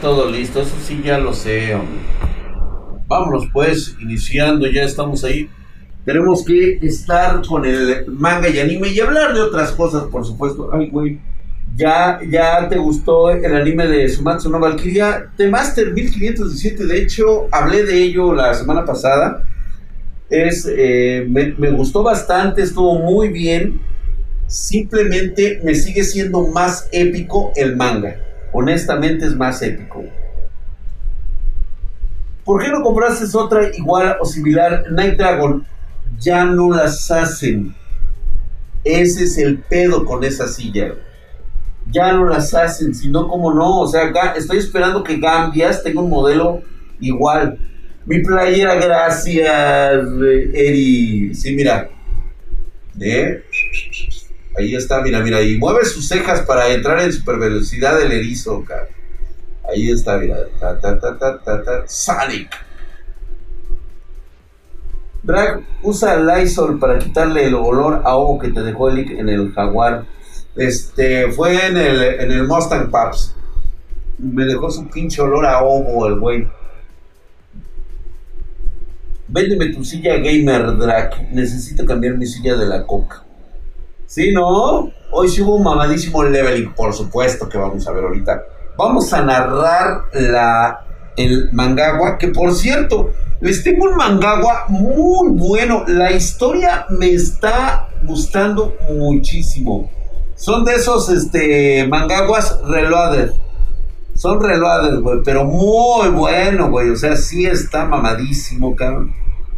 todo listo, eso sí ya lo sé. Vámonos pues, iniciando, ya estamos ahí. Tenemos que estar con el manga y anime y hablar de otras cosas, por supuesto. Ay, güey. Ya, ya te gustó el anime de Sumatsu no Valkyria. The Master 1517, de hecho, hablé de ello la semana pasada. Es, eh, me gustó bastante, estuvo muy bien. Simplemente me sigue siendo más épico el manga. Honestamente es más épico. ¿Por qué no compraste otra igual o similar? Night Dragon. Ya no las hacen. Ese es el pedo con esa silla. Ya no las hacen, sino como no. O sea, estoy esperando que Gambias tenga un modelo igual. Mi playera, gracias, Eri. Sí, mira. ¿Eh? Ahí está, mira, mira. Y mueve sus cejas para entrar en super velocidad del erizo, cara. Ahí está, mira. Ta, ta, ta, ta, ta, ta. Sonic. Drag usa Lysol para quitarle el olor a ovo que te dejó el en el jaguar. Este, fue en el, en el Mustang Paps. Me dejó su pinche olor a ovo el güey. Véndeme tu silla gamer, Drag. Necesito cambiar mi silla de la coca. ¿Sí, no? Hoy sí hubo un mamadísimo leveling, por supuesto que vamos a ver ahorita. Vamos a narrar la, el mangagua, que por cierto, les tengo un mangagua muy bueno. La historia me está gustando muchísimo. Son de esos este, mangaguas reloaded. Son reloaded, güey, pero muy bueno, güey. O sea, sí está mamadísimo, cabrón.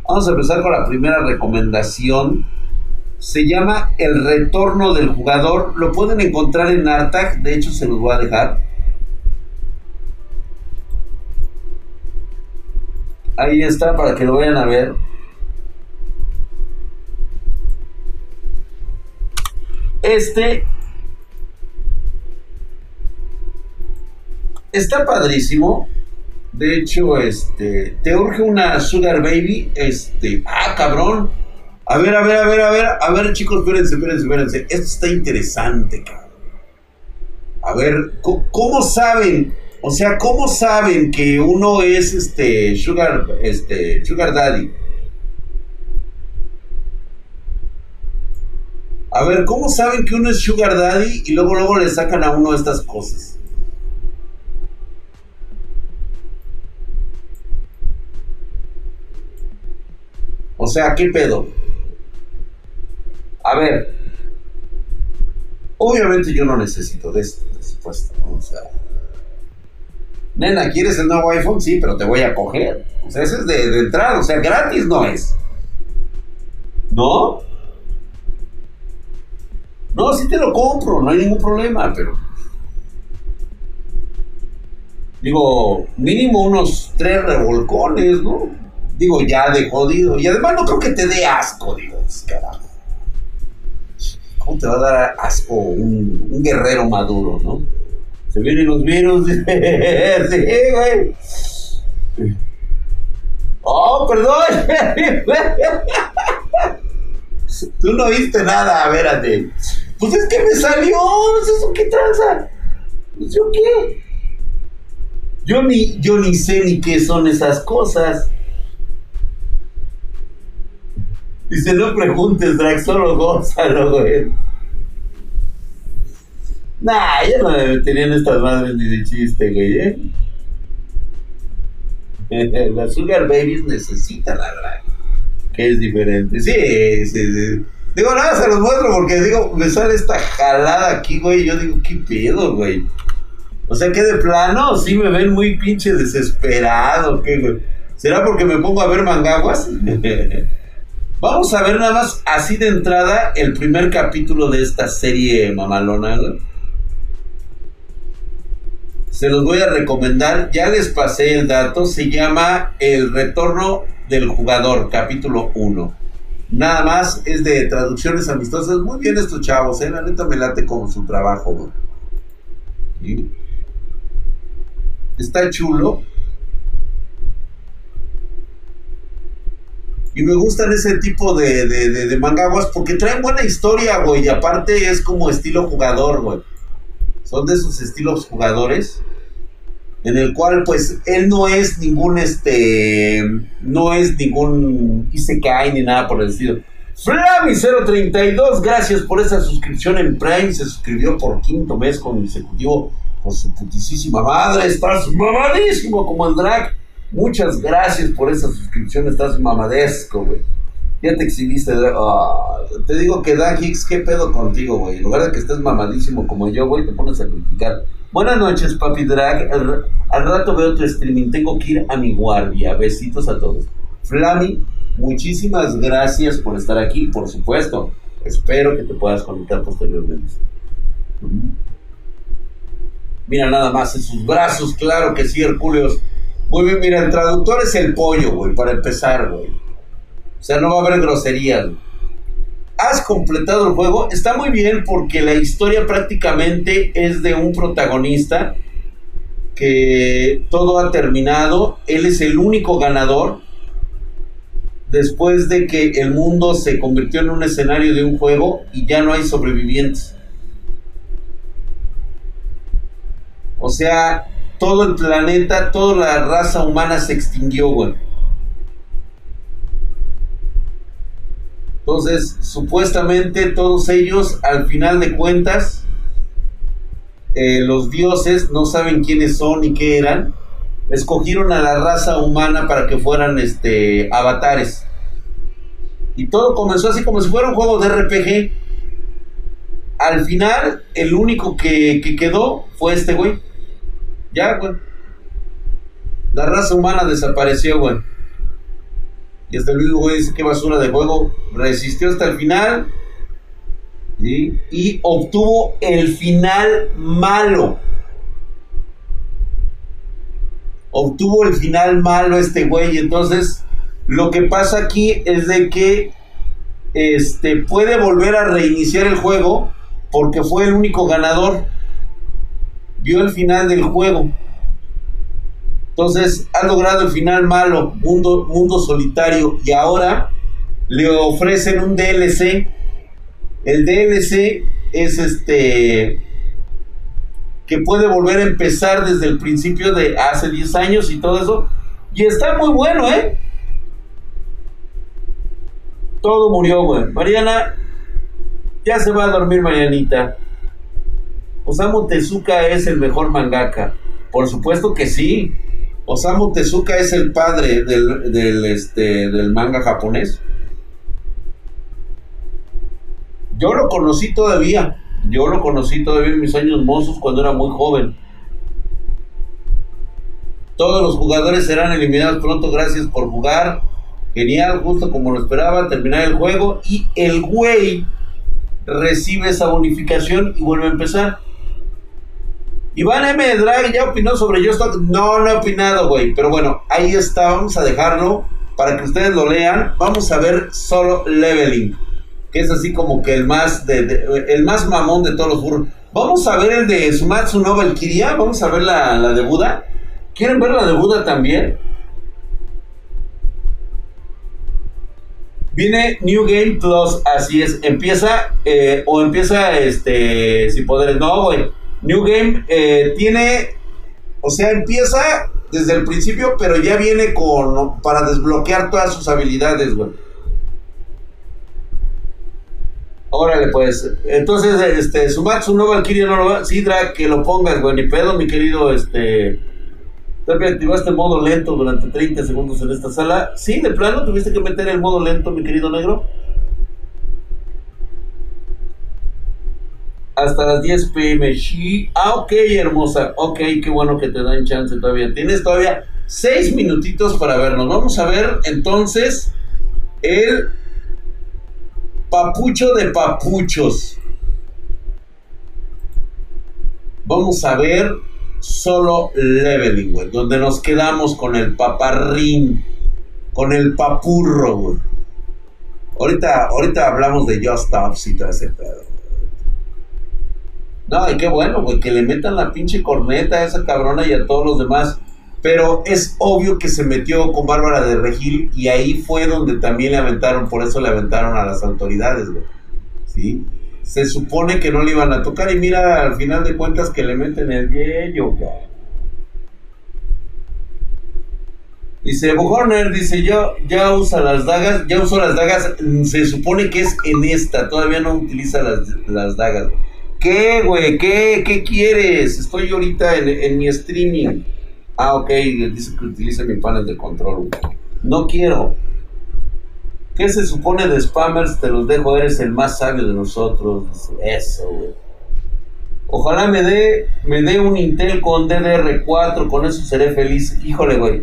Vamos a empezar con la primera recomendación. Se llama El Retorno del Jugador. Lo pueden encontrar en Artag. De hecho, se los voy a dejar. Ahí está para que lo vayan a ver. Este está padrísimo. De hecho, este, te urge una Sugar Baby. Este, ah, cabrón. A ver, a ver, a ver, a ver, a ver, chicos, espérense, espérense, espérense. Esto está interesante, cabrón. A ver, ¿cómo saben? O sea, ¿cómo saben que uno es este Sugar, este, Sugar Daddy? A ver, ¿cómo saben que uno es Sugar Daddy y luego luego le sacan a uno estas cosas? O sea, ¿qué pedo? A ver, obviamente yo no necesito de esto, por supuesto, ¿no? O sea, nena, ¿quieres el nuevo iPhone? Sí, pero te voy a coger. O sea, ese es de, de entrada, o sea, gratis no es. ¿No? No, sí te lo compro, no hay ningún problema, pero. Digo, mínimo unos tres revolcones, ¿no? Digo, ya de jodido. Y además no creo que te dé asco, digo, carajo. ¿Cómo te va a dar asco un, guerrero maduro, no? Se vienen los virus. sí, güey. Oh, perdón. Tú no viste nada, espérate. Pues es que me salió. ¿Eso qué tranza? Pues yo qué. Yo ni, yo ni sé ni qué son esas cosas. Dice, no preguntes, Drag, solo gózalo, güey. Nah, ya no me meterían estas madres ni de chiste, güey, ¿eh? Las Sugar Babies necesitan la drag. Que es diferente. Sí, sí, sí. Digo, nada, se los muestro porque digo, me sale esta jalada aquí, güey. Yo digo, ¿qué pedo, güey? O sea, que de plano sí me ven muy pinche desesperado, ¿qué, güey? ¿Será porque me pongo a ver mangaguas? Vamos a ver nada más así de entrada el primer capítulo de esta serie mamalona. Se los voy a recomendar, ya les pasé el dato, se llama El Retorno del Jugador, capítulo 1. Nada más es de traducciones amistosas. Muy bien estos chavos, ¿eh? la neta me late con su trabajo. ¿Sí? Está chulo. Y me gustan ese tipo de, de, de, de porque traen buena historia, güey. Y aparte es como estilo jugador, güey. Son de esos estilos jugadores. en el cual pues él no es ningún este no es ningún Isekai ni nada por el estilo. Flavi032, gracias por esa suscripción en Prime, se suscribió por quinto mes consecutivo con su putísima madre, estás mamadísimo como el drag. Muchas gracias por esa suscripción, estás mamadesco, güey. Ya te exhibiste. Ah, te digo que Dan Hicks, ¿qué pedo contigo, güey? En lugar de que estés mamadísimo como yo, güey, te pones a criticar. Buenas noches, papi drag. Al, rato veo tu streaming. Tengo que ir a mi guardia. Besitos a todos. Flami, muchísimas gracias por estar aquí, por supuesto. Espero que te puedas conectar posteriormente. Mira nada más en sus brazos, claro que sí, Herculeos. Muy bien, mira, el traductor es el pollo, güey, para empezar, güey. O sea, no va a haber groserías. Has completado el juego. Está muy bien porque la historia prácticamente es de un protagonista que todo ha terminado. Él es el único ganador después de que el mundo se convirtió en un escenario de un juego y ya no hay sobrevivientes. O sea, todo el planeta, toda la raza humana se extinguió, güey. Entonces, supuestamente todos ellos, al final de cuentas, eh, los dioses no saben quiénes son ni qué eran. Escogieron a la raza humana para que fueran este, avatares. Y todo comenzó así como si fuera un juego de RPG. Al final, el único que, que quedó fue este güey. Ya, güey. La raza humana desapareció, güey. Y hasta luego güey dice que basura de juego. Resistió hasta el final. Y obtuvo el final malo. Obtuvo el final malo este güey. Entonces, lo que pasa aquí es de que este, puede volver a reiniciar el juego porque fue el único ganador. Vio el final del juego. Entonces, ha logrado el final malo, mundo, mundo solitario, y ahora le ofrecen un DLC. El DLC es este que puede volver a empezar desde el principio de hace 10 años y todo eso. Y está muy bueno, ¿eh? Todo murió, güey. Mariana, ya se va a dormir Marianita. Osamu Tezuka es el mejor mangaka. Por supuesto que sí. Osamu Tezuka es el padre del, este, del manga japonés. Yo lo conocí todavía. Yo lo conocí todavía en mis años mozos cuando era muy joven. Todos los jugadores serán eliminados pronto. Gracias por jugar. Genial, justo como lo esperaba, terminar el juego. Y el güey recibe esa bonificación y vuelve a empezar. Iván M. Drag ya opinó sobre Yo No, no he opinado, güey. Pero bueno, ahí está. Vamos a dejarlo para que ustedes lo lean. Vamos a ver solo Leveling. Que es así como que el más, de, el más mamón de todos los burros. Vamos a ver el de Sumatsu no Valkyria. Vamos a ver la, la de Buda. ¿Quieren ver la de Buda también? Viene New Game Plus, así es. Empieza, eh, o empieza este, sin poderes. No, güey New Game eh, tiene, o sea, empieza desde el principio, pero ya viene con para desbloquear todas sus habilidades, güey. Órale, pues. Entonces, este, Sumatsu no Valkyria no lo va. Sí, Drag, que lo pongas, güey. Ni pedo, mi querido, este. ¿Te activaste modo lento durante 30 segundos en esta sala? Sí, de plano tuviste que meter el modo lento, mi querido negro. Hasta las 10 pm. Ah, ok, hermosa. Ok, qué bueno que te dan chance todavía. Tienes todavía 6 minutitos para vernos. Vamos a ver entonces el papucho de papuchos. Vamos a ver solo leveling, güey. Donde nos quedamos con el paparrín. Con el papurro, güey. Ahorita, ahorita hablamos de Just Stops y todo ese pedo. No, y qué bueno, güey, que le metan la pinche corneta a esa cabrona y a todos los demás. Pero es obvio que se metió con Bárbara de Regil y ahí fue donde también le aventaron, por eso le aventaron a las autoridades, güey. ¿Sí? Se supone que no le iban a tocar y mira al final de cuentas que le meten el yello, güey. Dice, Horner dice, yo ya usa las dagas, ya uso las dagas, se supone que es en esta, todavía no utiliza las, las dagas. ¿Qué, güey? ¿Qué? ¿Qué quieres? Estoy ahorita en, en mi streaming. Ah, ok, dice que utilice mi panel de control. No quiero. ¿Qué se supone de spammers? Te los dejo, eres el más sabio de nosotros. Eso, güey. Ojalá me dé, me dé un Intel con DDR4, con eso seré feliz. Híjole, güey.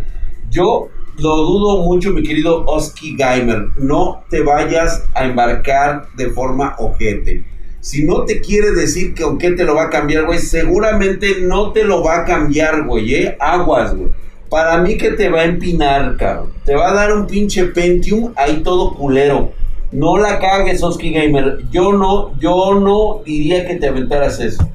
Yo lo dudo mucho, mi querido Oski Gamer. No te vayas a embarcar de forma ojete. Si no te quiere decir que aunque te lo va a cambiar, güey, seguramente no te lo va a cambiar, güey, ¿eh? Aguas, güey. Para mí que te va a empinar, cabrón. Te va a dar un pinche Pentium ahí todo culero. No la cagues, Oski Gamer. Yo no, yo no diría que te aventaras eso.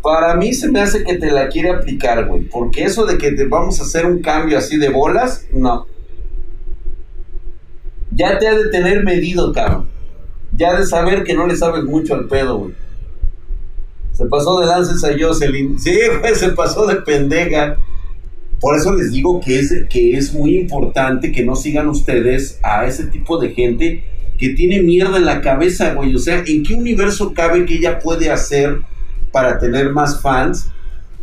Para mí se me hace que te la quiere aplicar, güey. Porque eso de que te vamos a hacer un cambio así de bolas, no. Ya te ha de tener medido, cabrón. Ya de saber que no le sabes mucho al pedo, güey. Se pasó de lances a Jocelyn. Sí, güey, se pasó de pendeja. Por eso les digo que es, que es muy importante que no sigan ustedes a ese tipo de gente que tiene mierda en la cabeza, güey. O sea, ¿en qué universo cabe que ella puede hacer para tener más fans?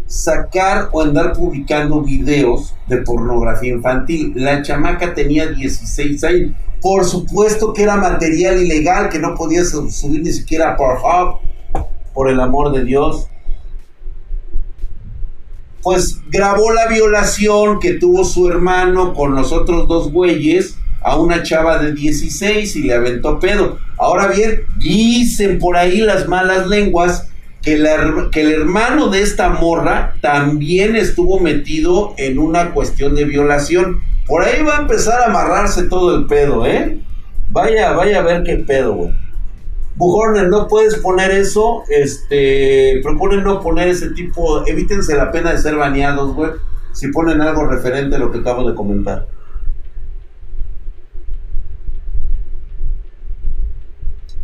Sacar o andar publicando videos de pornografía infantil. La chamaca tenía 16 años. Por supuesto que era material ilegal, que no podía subir ni siquiera por Pornhub por el amor de Dios, pues grabó la violación que tuvo su hermano con los otros dos güeyes a una chava de 16 y le aventó pedo. Ahora bien, dicen por ahí las malas lenguas que, el hermano de esta morra también estuvo metido en una cuestión de violación. Por ahí va a empezar a amarrarse todo el pedo, ¿eh? Vaya, vaya a ver qué pedo, güey. Bujorner, no puedes poner eso. Este, proponen no poner ese tipo. Evítense la pena de ser baneados, güey. Si ponen algo referente a lo que acabo de comentar.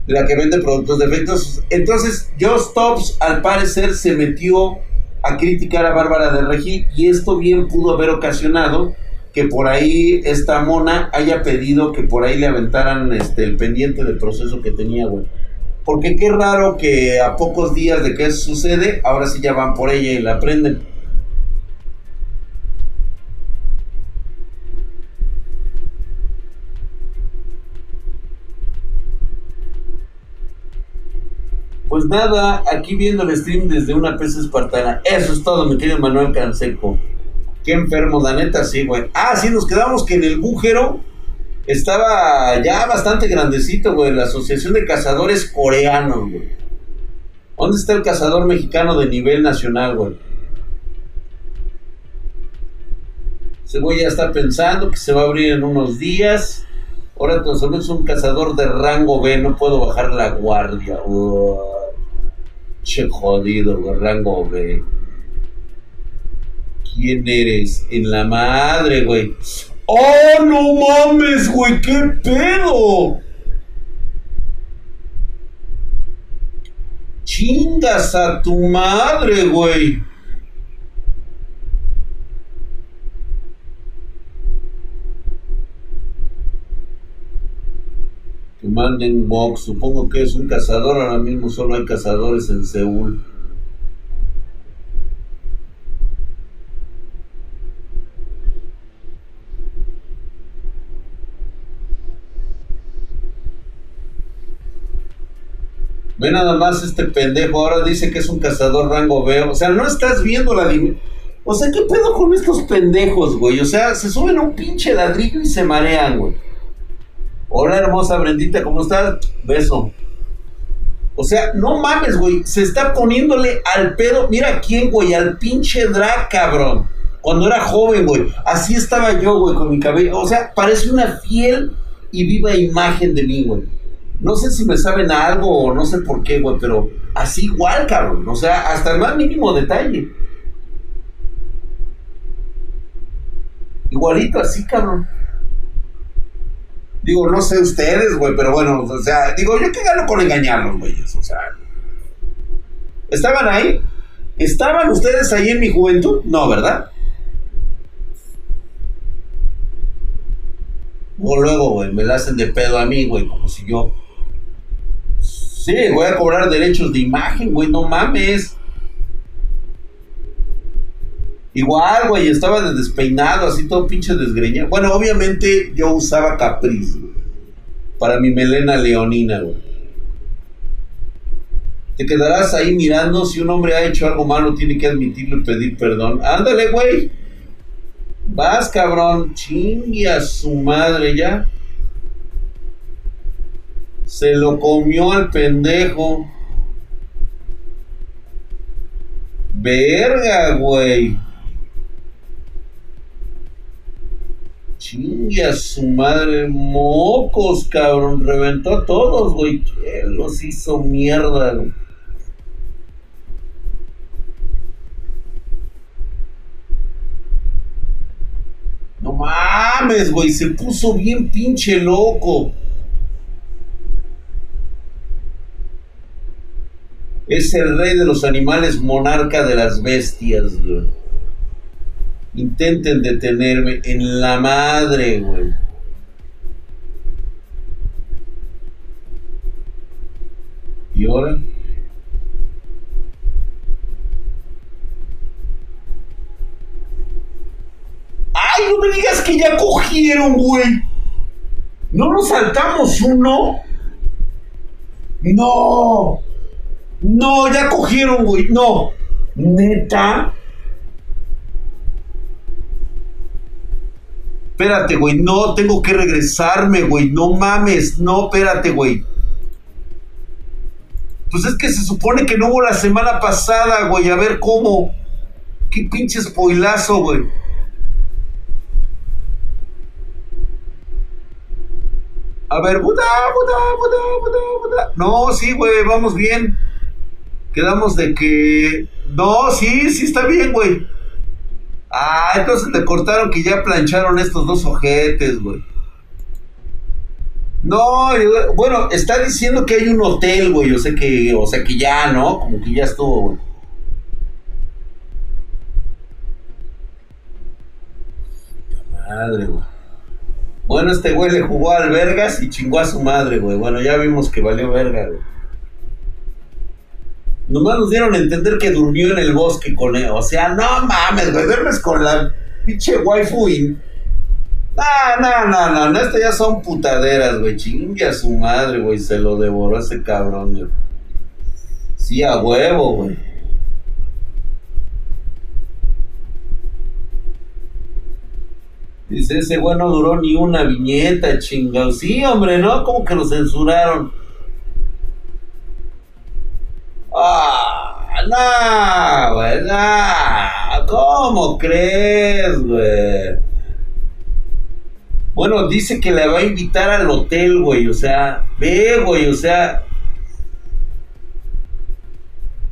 La que vende productos de efectos. Entonces, Joe Tops al parecer se metió a criticar a Bárbara de Regil y esto bien pudo haber ocasionado que por ahí esta mona haya pedido que por ahí le aventaran este, el pendiente del proceso que tenía, güey. Porque qué raro que a pocos días de que eso sucede, ahora sí ya van por ella y la prenden. Pues nada, aquí viendo el stream desde una PC espartana. Eso es todo, mi querido Manuel Canseco. Qué enfermo, la neta, sí, güey. Ah, sí, nos quedamos que en el bújero estaba ya bastante grandecito, güey, la Asociación de Cazadores Coreanos, güey. ¿Dónde está el cazador mexicano de nivel nacional, güey? Ese güey ya está pensando que se va a abrir en unos días. Ahora solo es un cazador de rango B, no puedo bajar la guardia. Che jodido, güey, rango B. ¿Quién eres? En la madre, güey. ¡Oh, no mames, güey! ¡Qué pedo! Chingas a tu madre, güey. Que manden box, supongo que es un cazador, ahora mismo solo hay cazadores en Seúl. Ve nada más este pendejo, ahora dice que es un cazador rango B. O sea, no estás viendo la O sea, ¿qué pedo con estos pendejos, güey? O sea, se suben a un pinche ladrillo y se marean, güey. Hola, hermosa Brendita, ¿cómo estás? Beso. O sea, no mames, güey. Se está poniéndole al pedo. Mira quién, güey, al pinche drag, cabrón. Cuando era joven, güey. Así estaba yo, güey, con mi cabello. O sea, parece una fiel y viva imagen de mí, güey. No sé si me saben algo o no sé por qué, güey, pero así igual, cabrón. O sea, hasta el más mínimo detalle. Igualito así, cabrón. Digo, no sé ustedes, güey, pero bueno, o sea, digo, yo qué gano con engañarlos, güeyes, o sea. Estaban ahí ¿Estaban ustedes ahí en mi juventud? No, ¿verdad? O luego, güey, me la hacen de pedo a mí, güey, como si yo. Sí, voy a cobrar derechos de imagen, güey, no mames. Igual, güey, estaba de despeinado, así todo pinche desgreñado. Bueno, obviamente yo usaba capriz para mi melena leonina, güey. Te quedarás ahí mirando si un hombre ha hecho algo malo, tiene que admitirlo y pedir perdón. Ándale, güey. Vas, cabrón. Chingue a su madre ya. Se lo comió al pendejo. Verga, güey. Chingue a su madre, mocos, cabrón. Reventó a todos, güey. ¿Quién los hizo mierda, güey? No mames, güey, se puso bien pinche loco. Es el rey de los animales, monarca de las bestias, güey. Intenten detenerme en la madre, güey. ¿Y ahora? ¡Ay, no me digas que ya cogieron, güey! ¿No nos saltamos uno? No. No, ya cogieron, güey. No. Neta. Espérate, güey. No, tengo que regresarme, güey. No mames. No, espérate, güey. Pues es que se supone que no hubo la semana pasada, güey. A ver cómo. Qué pinche spoilazo, güey. A ver, puta, puta, puta, puta, puta. No, sí, güey, vamos bien. Quedamos de que. No, sí, sí está bien, güey. Ah, entonces le cortaron que ya plancharon estos dos ojetes, güey. No, bueno, está diciendo que hay un hotel, güey. O sea que, o sea que ya, ¿no? Como que ya estuvo, güey. Madre, güey. Bueno, este güey le jugó al vergas y chingó a su madre, güey. Bueno, ya vimos que valió verga, güey. Nomás nos dieron a entender que durmió en el bosque con él. O sea, no mames, güey. Duermes con la pinche waifu y... No, no, no, no, no, estas ya son putaderas, güey. Chingue a su madre, güey. Se lo devoró ese cabrón, güey. Sí, a huevo, güey. Dice, ese güey no duró ni una viñeta, chingado. Sí, hombre, ¿no? Como que lo censuraron. Ah, no, güey, no. ¿Cómo crees, güey? Bueno, dice que le va a invitar al hotel, güey. O sea, ve, güey, o sea.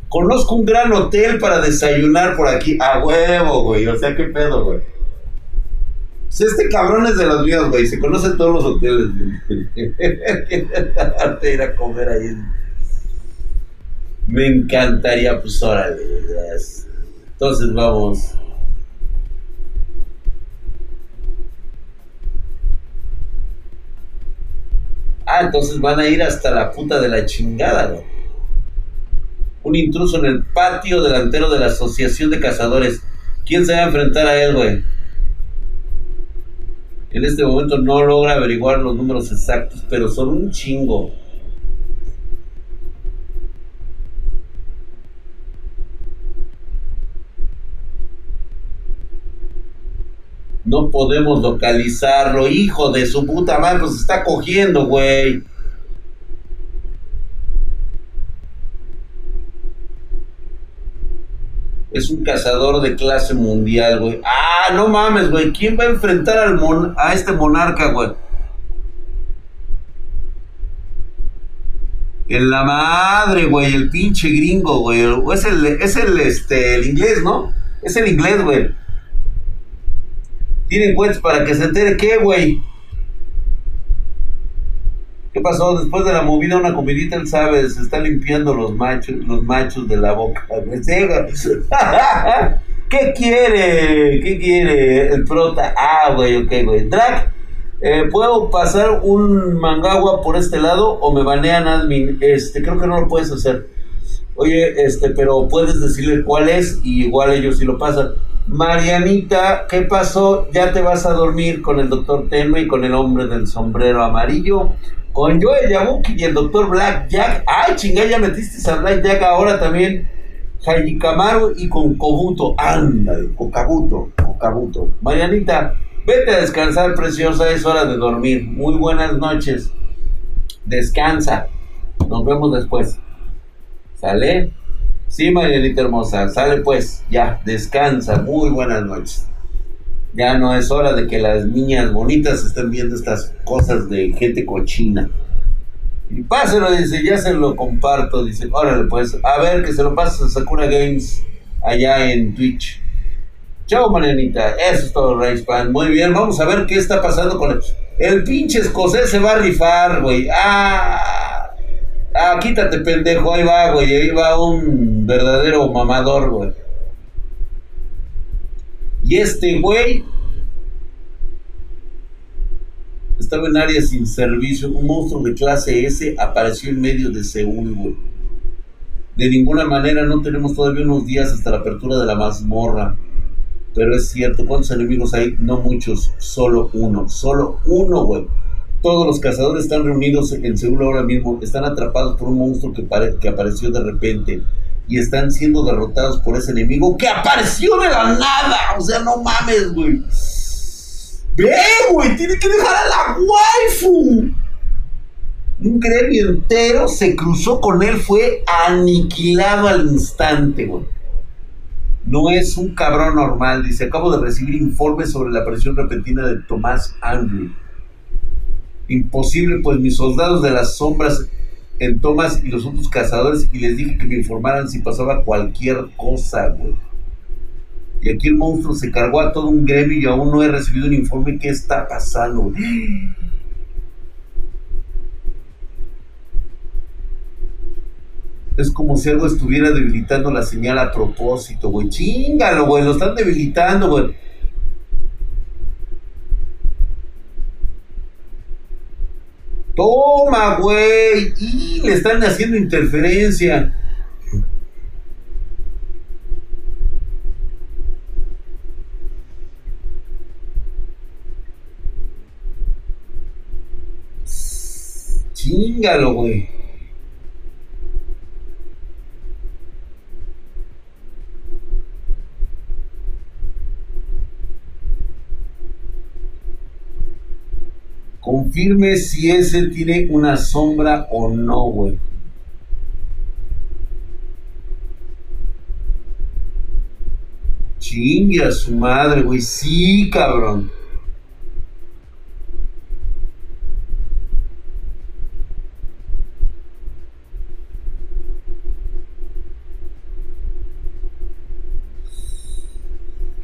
Conozco un gran hotel para desayunar por aquí. A huevo, güey. O sea, qué pedo, güey. Este cabrón es de los míos, güey. Se conoce todos los hoteles, güey. ir a comer ahí. Me encantaría, pues órale, Entonces vamos. Ah, entonces van a ir hasta la puta de la chingada, ¿no? Un intruso en el patio delantero de la Asociación de Cazadores. ¿Quién se va a enfrentar a él, güey? En este momento no logra averiguar los números exactos, pero son un chingo. No podemos localizarlo, hijo de su puta madre, pues está cogiendo, güey. Es un cazador de clase mundial, güey. Ah, no mames, güey. ¿Quién va a enfrentar al a este monarca, güey? En la madre, güey, el pinche gringo, güey. Es el, es el, este, el inglés, ¿no? Es el inglés, güey. Tienen cuentas para que se entere qué, güey. ¿Qué pasó? Después de la movida, una comidita, él sabe, se está limpiando los machos, los machos de la boca. ¿Qué quiere? ¿Qué quiere el prota? Ah, güey, ok, güey. Drag, eh, ¿puedo pasar un mangagua por este lado o me banean admin? Este, creo que no lo puedes hacer. Oye, este, pero puedes decirle cuál es y igual ellos sí lo pasan. Marianita, ¿qué pasó? ¿Ya te vas a dormir con el doctor Tenme y con el hombre del sombrero amarillo? Con Joel Yabuki y el doctor Black Jack. ¡Ay, chingada! Ya metiste a Black Jack ahora también. Jaime Camaro y con Kobuto. Ándale, Kokabuto, Kokabuto. Marianita, vete a descansar, preciosa. Es hora de dormir. Muy buenas noches. Descansa. Nos vemos después. ¿Sale? Sí, Marianita hermosa. Sale pues. Ya, descansa. Muy buenas noches. Ya no es hora de que las niñas bonitas estén viendo estas cosas de gente cochina. Y páselo, dice, ya se lo comparto. Dice, órale, pues, a ver, que se lo pases a Sakura Games allá en Twitch. Chao, Marianita. Eso es todo, Pan. Muy bien, vamos a ver qué está pasando con el, el pinche escocés. Se va a rifar, güey. Ah, ah, quítate, pendejo. Ahí va, güey. Ahí va un verdadero mamador, güey. Y este güey estaba en área sin servicio. Un monstruo de clase S apareció en medio de Seúl, güey. De ninguna manera no tenemos todavía unos días hasta la apertura de la mazmorra. Pero es cierto, ¿cuántos enemigos hay? No muchos, solo uno. Solo uno, güey. Todos los cazadores están reunidos en Seúl ahora mismo. Están atrapados por un monstruo que, apareció de repente. Y están siendo derrotados por ese enemigo que apareció de la nada. O sea, no mames, güey. Ve, güey, tiene que dejar a la waifu. Un gremio entero se cruzó con él, fue aniquilado al instante, güey. No es un cabrón normal, dice. Acabo de recibir informes sobre la aparición repentina de Tomás Andrew. Imposible, pues mis soldados de las sombras en Tomás y los otros cazadores y les dije que me informaran si pasaba cualquier cosa, güey. Y aquí el monstruo se cargó a todo un gremio y aún no he recibido un informe qué está pasando. Es como si algo estuviera debilitando la señal a propósito, güey. Chingalo, güey. Lo están debilitando, güey. Toma, güey. Y le están haciendo interferencia. Chingalo, güey. Confirme si ese tiene una sombra o no, güey. Chingue a su madre, güey. Sí, cabrón.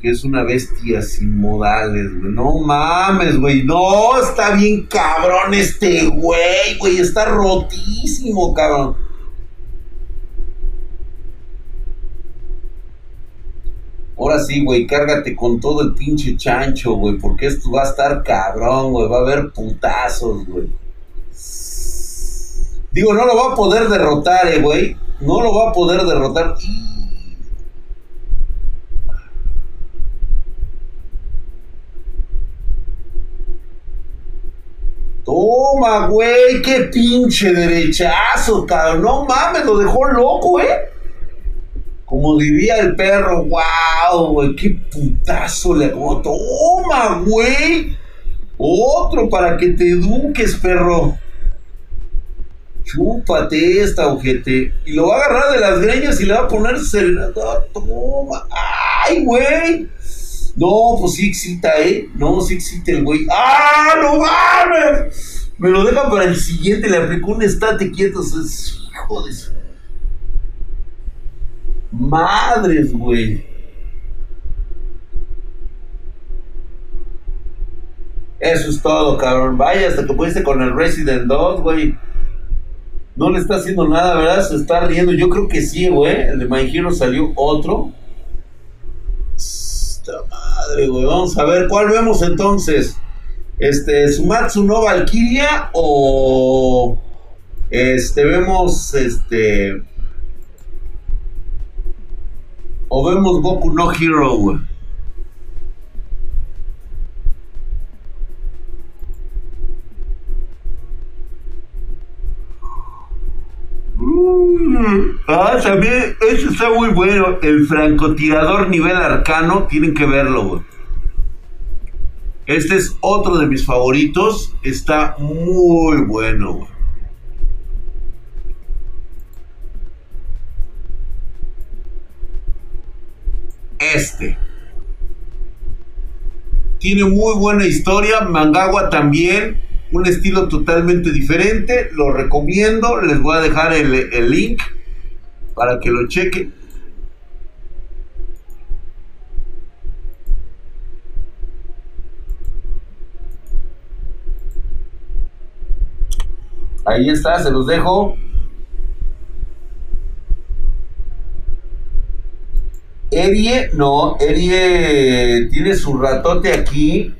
Que es una bestia sin modales, güey. No mames, güey. No, está bien cabrón este güey, güey. Está rotísimo, cabrón. Ahora sí, güey, cárgate con todo el pinche chancho, güey, porque esto va a estar cabrón, güey. Va a haber putazos, güey. Digo, no lo va a poder derrotar, eh, güey. No lo va a poder derrotar. Toma, güey, qué pinche derechazo, cabrón. No mames, lo dejó loco, ¿eh? Como diría el perro, wow, güey, qué putazo le hago. Toma, güey. Otro para que te eduques, perro. Chúpate esta, ojete. Y lo va a agarrar de las greñas y le va a poner. Toma. Ay, güey. No, pues sí excita, ¿eh? No, sí excita el güey. ¡Ah, no mames! Me lo deja para el siguiente, le aplicó un estate quieto. hijo de su... Madres, güey. Eso es todo, cabrón. Vaya, hasta que pudiste con el Resident 2, güey. No le está haciendo nada, ¿verdad? Se está riendo. Yo creo que sí, güey. El de My Hero salió otro. Esta madre, güey. Vamos a ver, ¿cuál vemos entonces? Este, Sumatsu no Valkyria o este vemos este o vemos Goku no Hero, güey. Ah, también, eso está muy bueno. El francotirador nivel arcano, tienen que verlo. Este es otro de mis favoritos. Está muy bueno, güey. Este. Tiene muy buena historia. Mangawa también un estilo totalmente diferente. Lo recomiendo. Les voy a dejar el, link para que lo chequen. Ahí está, se los dejo. Erie, no, Erie tiene su ratote aquí.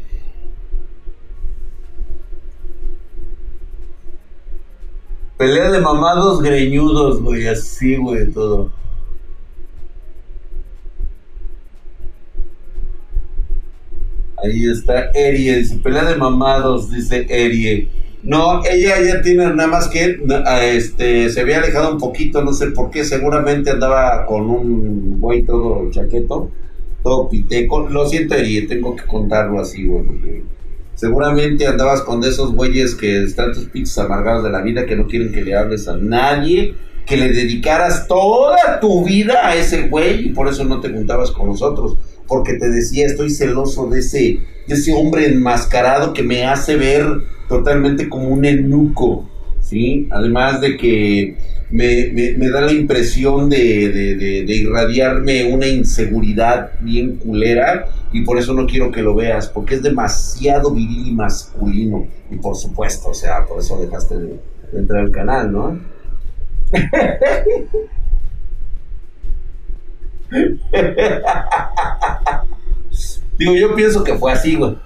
Pelea de mamados greñudos, güey, así, güey, todo. Ahí está Erie, dice, pelea de mamados, dice Erie. No, ella ya tiene nada más que, este, se había alejado un poquito, no sé por qué, seguramente andaba con un güey todo chaqueto, todo piteco. Lo siento, Erie, tengo que contarlo así, güey, Seguramente andabas con esos güeyes que están tus pinches amargados de la vida, que no quieren que le hables a nadie, que le dedicaras toda tu vida a ese güey y por eso no te juntabas con nosotros. Porque te decía, estoy celoso de ese, de ese hombre enmascarado que me hace ver totalmente como un enuco, ¿sí? Además de que me, da la impresión de, irradiarme una inseguridad bien culera y por eso no quiero que lo veas, porque es demasiado viril y masculino. Y por supuesto, o sea, por eso dejaste de, entrar al canal, ¿no? Digo, yo pienso que fue así, güey.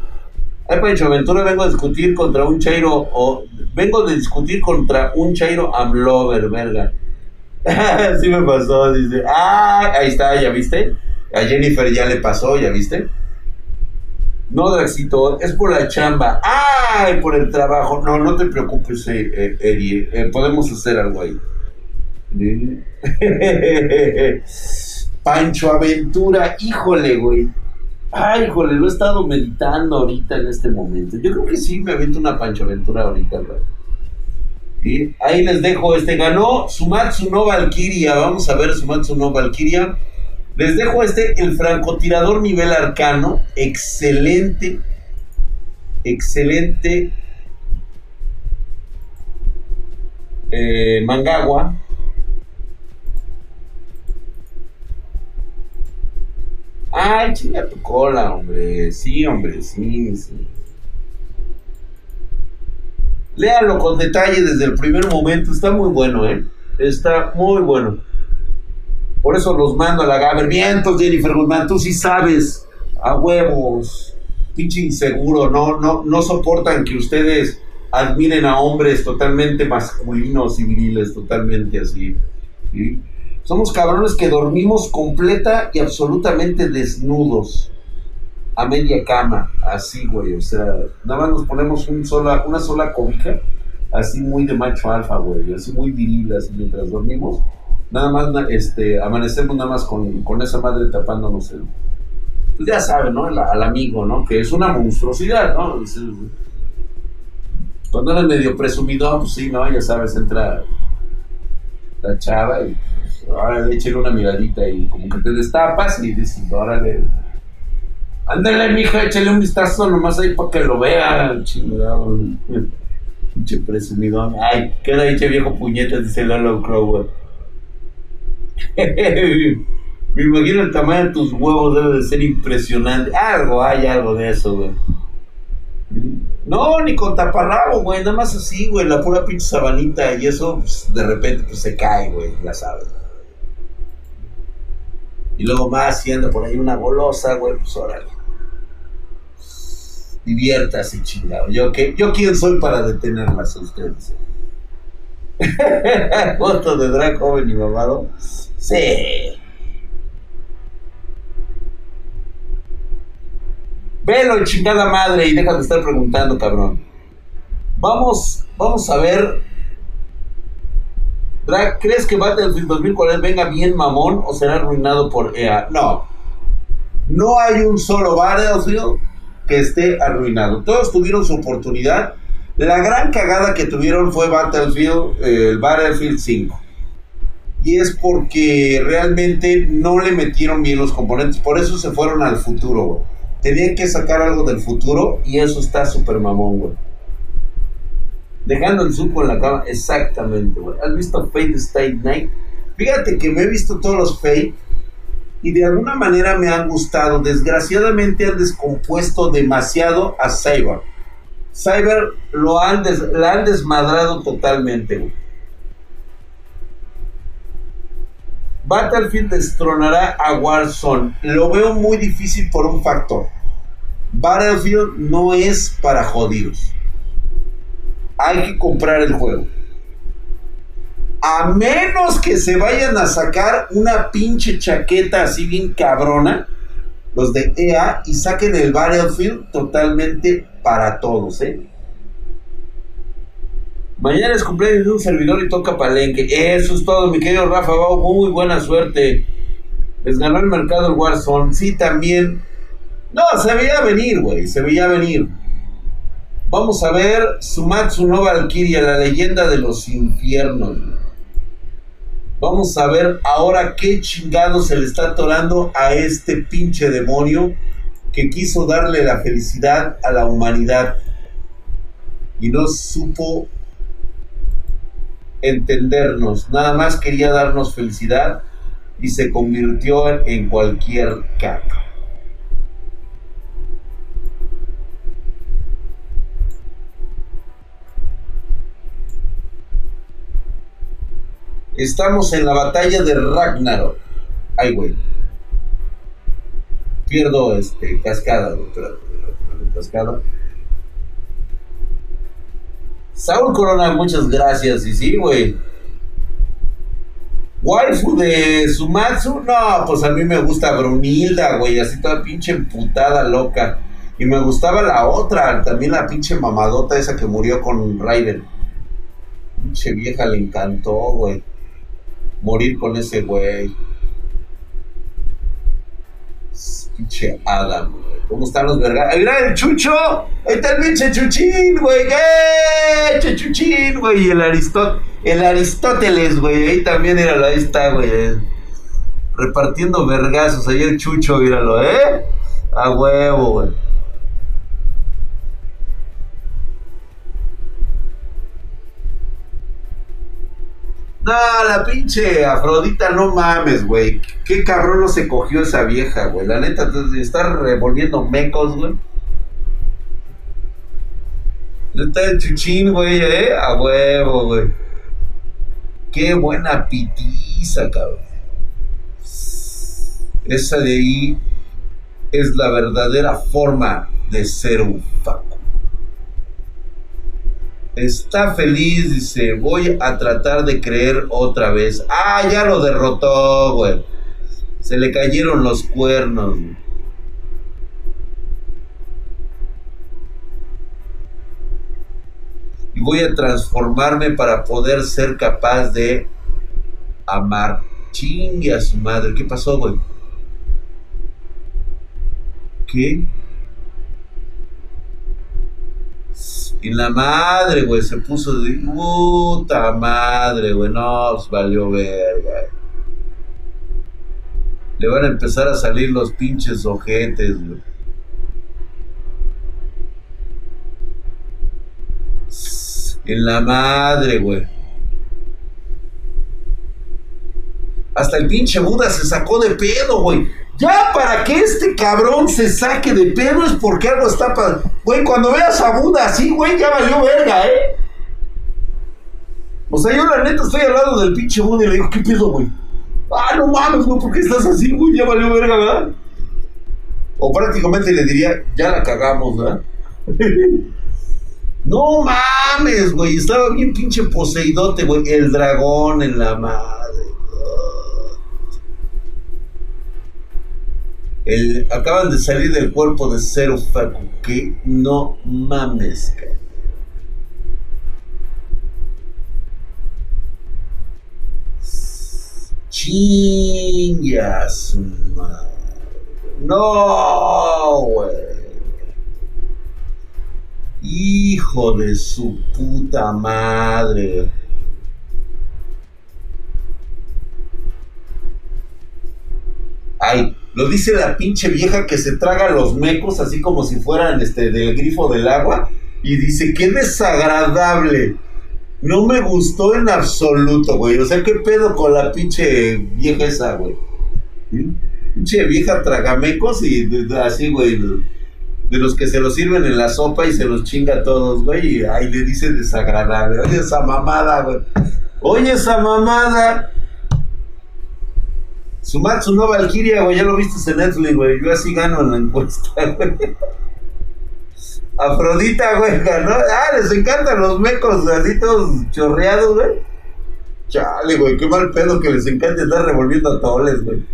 Ay, Pancho Aventura, vengo a discutir contra un Chairo o vengo de discutir contra un Chairo Amlover, verga. Así me pasó, dice. Ah, ahí está, ¿ya viste? A Jennifer ya le pasó, ¿ya viste? No, Draxito, es por la chamba. ¡Ay! Por el trabajo. No, no te preocupes, eh, eh Eddie. Eh, podemos hacer algo ahí. Pancho Aventura, híjole, güey. Ay, híjole, lo he estado meditando ahorita en este momento. Yo creo que sí me aviento una Pancho Aventura ahorita, ¿Sí? Ahí les dejo, este ganó Sumatsu no Valkyria. Vamos a ver Sumatsu no Valkyria. Les dejo este, el francotirador nivel arcano. Excelente. Excelente. Eh, Mangawa. Ay, chinga tu cola, hombre. Sí, hombre, sí, sí. Léalo con detalle desde el primer momento. Está muy bueno, ¿eh? Está muy bueno. Por eso los mando a la Gaber. Vientos, Jennifer Guzmán, tú sí sabes. A huevos. Pinche inseguro. No, no, no soportan que ustedes admiren a hombres totalmente masculinos y viriles, totalmente así. ¿sí? Somos cabrones que dormimos completa y absolutamente desnudos. A media cama, así, güey. O sea, nada más nos ponemos una sola cobija, así muy de macho alfa, güey. Así muy viril, así mientras dormimos. Nada más, este, amanecemos nada más con, esa madre tapándonos el. Pues ya saben, ¿no? al amigo, ¿no? Que es una monstruosidad, ¿no? cuando eres medio presumido, pues sí, ¿no? Ya sabes, entra la chava y ahora le una miradita y como que te destapas y dices, órale. Ándale, mija, échale un vistazo nomás ahí para que lo vea, chingado. Pinche presumido. Ay, queda dicho viejo puñetas, dice Lalo Crow, Me imagino el tamaño de tus huevos debe de ser impresionante. Algo hay, algo de eso, güey. No, ni con taparrabo, güey, nada más así, güey, la pura pinche sabanita y eso pues, de repente pues se cae, güey, ya sabes. Y luego más, si anda por ahí una golosa, güey, pues órale. Diviértase, chingado. ¿Yo, qué? ¿Yo quién soy para detenerlas a ustedes? Foto de drag joven y mamado. Sí. Velo, chingada madre, y deja de estar preguntando, cabrón. Vamos, vamos a ver. ¿Crees que Battlefield 2040 venga bien mamón o será arruinado por EA? No. No hay un solo Battlefield que esté arruinado. Todos tuvieron su oportunidad. La gran cagada que tuvieron fue Battlefield, el Battlefield 5. Y es porque realmente no le metieron bien los componentes. Por eso se fueron al futuro, güey. Tenían que sacar algo del futuro y eso está súper mamón, güey. Dejando el suco en la cama, exactamente, güey. ¿Has visto Fate State Night? Fíjate que me he visto todos los Fate y de alguna manera me han gustado. Desgraciadamente han descompuesto demasiado a Cyber. Cyber lo han, la han desmadrado totalmente. Battlefield destronará a Warzone. Lo veo muy difícil por un factor. Battlefield no es para jodidos. Hay que comprar el juego. A menos que se vayan a sacar una pinche chaqueta así bien cabrona, los de EA, y saquen el Battlefield totalmente para todos, ¿eh? Mañana es cumpleaños de un servidor y toca palenque. Eso es todo, mi querido Rafa Muy buena suerte. Les ganó el mercado el Warzone. Sí, también. No, se veía venir, güey. Se veía venir. Vamos a ver Sumatsu no Valkyria, la leyenda de los infiernos. Vamos a ver ahora qué chingado se le está atorando a este pinche demonio que quiso darle la felicidad a la humanidad y no supo entendernos, nada más quería darnos felicidad y se convirtió en cualquier caca. Estamos en la batalla de Ragnarok. Ay, güey. Pierdo este cascada, cascada. Saúl Corona, muchas gracias. Y sí, güey. Waifu de Sumatsu, no, pues a mí me gusta Brunilda, güey, así toda pinche emputada, loca. Y me gustaba la otra, también la pinche mamadota esa que murió con Raiden. Pinche vieja le encantó, güey morir con ese güey. Pinche Adam, güey. ¿Cómo están los vergas? ¡Ahí mira el chucho! ¡Ahí está el pinche chuchín, güey! ¡Eh! ¡Chuchín, güey! Y el, Aristóteles, el Aristóteles, güey. Ahí también, míralo, ahí está, güey. Repartiendo vergazos. Ahí el chucho, míralo, ¿eh? A huevo, güey. No, la pinche Afrodita, no mames, güey. Qué cabrón no se cogió esa vieja, güey. La neta, está revolviendo mecos, güey. Está el chuchín, güey, eh. A huevo, güey. Qué buena pitiza, cabrón. Esa de ahí es la verdadera forma de ser un fuck. Está feliz, dice, voy a tratar de creer otra vez. Ah, ya lo derrotó, güey. Se le cayeron los cuernos. Y voy a transformarme para poder ser capaz de amar. Chingue a su madre. ¿Qué pasó, güey? ¿Qué? Y la madre, güey, se puso de puta madre, güey, no, pues valió verga. Le van a empezar a salir los pinches ojetes, güey. En la madre, güey. Hasta el pinche Buda se sacó de pedo, güey. Ya para que este cabrón se saque de pedo es porque algo está para. Güey, cuando veas a Buda así, güey, ya valió verga, ¿eh? O sea, yo la neta estoy al lado del pinche Buda y le digo, ¿qué pedo, güey? Ah, no mames, güey, ¿por qué estás así, güey? Ya valió verga, ¿verdad? O prácticamente le diría, ya la cagamos, ¿verdad? no mames, güey, estaba bien pinche poseidote, güey. El dragón en la madre. El, acaban de salir del cuerpo de Cero Facu, que no mames. Chingas, No. Hijo de su puta madre. Ay, lo dice la pinche vieja que se traga los mecos así como si fueran este del grifo del agua. Y dice, qué desagradable. No me gustó en absoluto, güey. O sea, ¿qué pedo con la pinche vieja esa, güey? Pinche vieja tragamecos y así, güey. De los que se los sirven en la sopa y se los chinga a todos, güey. Y ahí le dice desagradable. Oye, esa mamada, güey. Oye, esa mamada. Sumatsu no Valkyria, güey. Ya lo viste en Netflix, güey. Yo así gano en la encuesta, güey. Afrodita, güey, ¿no? Ah, les encantan los mecos así todos chorreados, güey. Chale, güey, qué mal pedo que les encante estar revolviendo atoles, güey.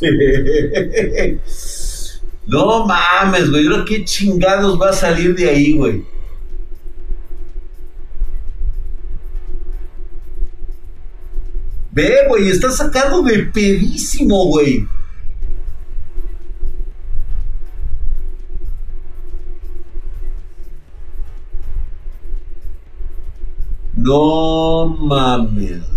No mames, güey. Creo que chingados va a salir de ahí, güey. Ve, güey, está sacado de pedísimo, güey. No mames.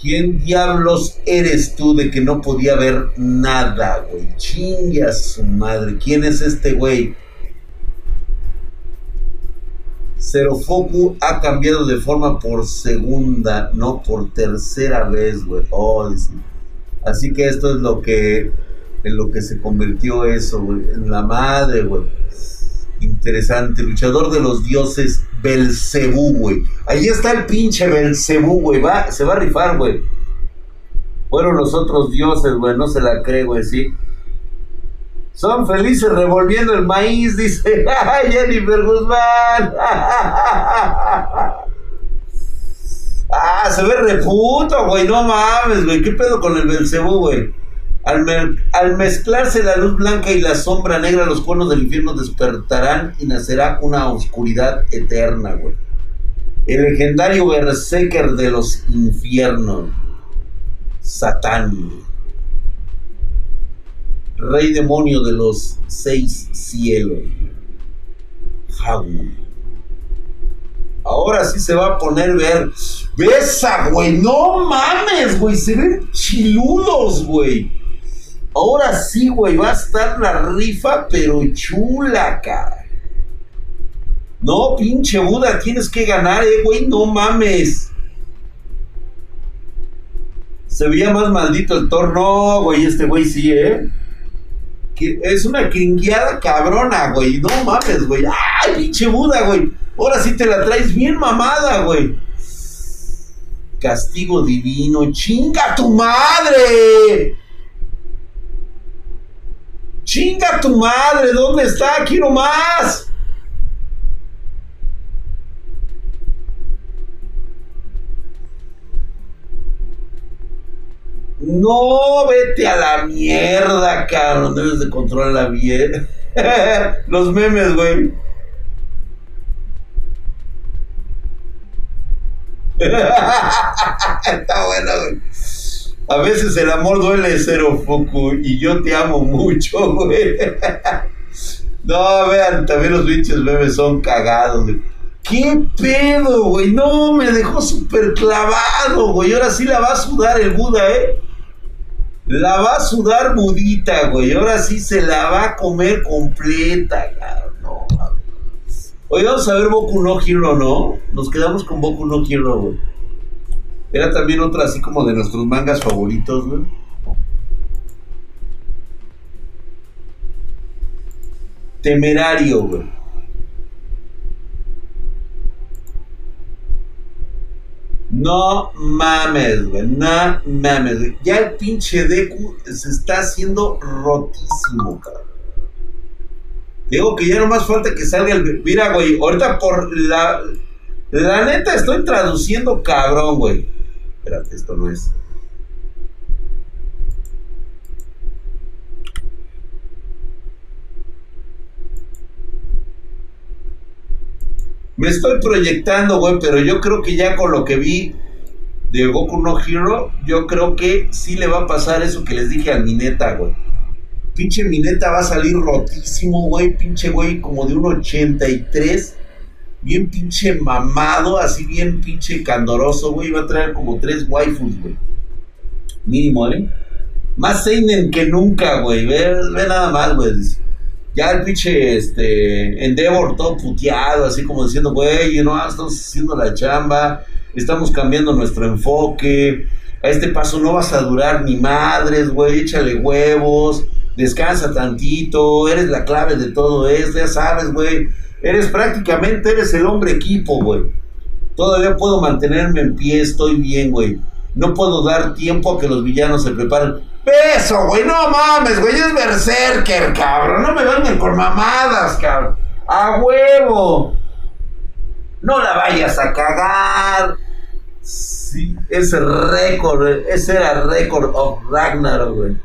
¿Quién diablos eres tú de que no podía ver nada, güey? Chingue a su madre. ¿Quién es este güey? Foku ha cambiado de forma por segunda, no por tercera vez, güey. Oh, Así que esto es lo que en lo que se convirtió eso, güey. En la madre, güey. Interesante. Luchador de los dioses, Belcebú, güey. Ahí está el pinche Belcebú, güey. Va, se va a rifar, güey. Fueron los otros dioses, güey. No se la cree, güey, sí. Son felices revolviendo el maíz, dice Jennifer Guzmán. ah, se ve reputo, güey. No mames, güey. ¿Qué pedo con el Belcebú, güey? Al, mezclarse la luz blanca y la sombra negra, los cuernos del infierno despertarán y nacerá una oscuridad eterna, güey. El legendario berserker de los infiernos, Satán rey demonio de los seis cielos, Hagu. Ahora sí se va a poner ver. Besa, güey. No mames, güey. Se ven chiludos, güey. Ahora sí, güey. Va a estar la rifa, pero chula, cara. No, pinche Buda. Tienes que ganar, eh, güey. No mames. Se veía más maldito el torno, güey. Este güey sí, eh es una cringueada cabrona, güey. No mames, güey. ¡Ay, pinche Buda, güey! Ahora sí te la traes bien mamada, güey. Castigo divino. ¡Chinga tu madre! ¡Chinga tu madre! ¿Dónde está? ¡Quiero más! No, vete a la mierda, cabrón. Debes de controlarla bien. Los memes, güey. Está bueno, güey. A veces el amor duele cero foco y yo te amo mucho, güey. No, vean, también los pinches memes son cagados, güey. ¿Qué pedo, güey? No, me dejó súper clavado, güey. Ahora sí la va a sudar el Buda, ¿eh? La va a sudar mudita, güey. Ahora sí se la va a comer completa, cabrón. No, Oye, vamos a ver Boku no Hero, ¿no? Nos quedamos con Boku no Hero, güey. Era también otra así como de nuestros mangas favoritos, güey. Temerario, güey. No mames, güey. No mames, güey. Ya el pinche Deku se está haciendo rotísimo, cabrón. Digo que ya no más falta que salga el. Mira, güey. Ahorita por la. La neta estoy traduciendo cabrón, güey. Espérate, esto no es. Me estoy proyectando, güey, pero yo creo que ya con lo que vi de Goku no Hero, yo creo que sí le va a pasar eso que les dije a Mineta, güey. Pinche Mineta va a salir rotísimo, güey. Pinche güey como de un 83. Bien pinche mamado, así bien pinche candoroso, güey. Va a traer como tres waifus, güey. Mínimo, ¿eh? Más Seinen que nunca, güey. Ve, ve nada más, güey ya el pinche este, Endeavor todo puteado, así como diciendo, güey, no, estamos haciendo la chamba, estamos cambiando nuestro enfoque, a este paso no vas a durar ni madres, güey, échale huevos, descansa tantito, eres la clave de todo esto, ya sabes, güey, eres prácticamente, eres el hombre equipo, güey. Todavía puedo mantenerme en pie, estoy bien, güey. No puedo dar tiempo a que los villanos se preparen. Eso, güey, no mames, güey, es berserker, cabrón. No me vengan con mamadas, cabrón. A huevo. No la vayas a cagar. Sí, ese récord, ese era récord of Ragnar, güey.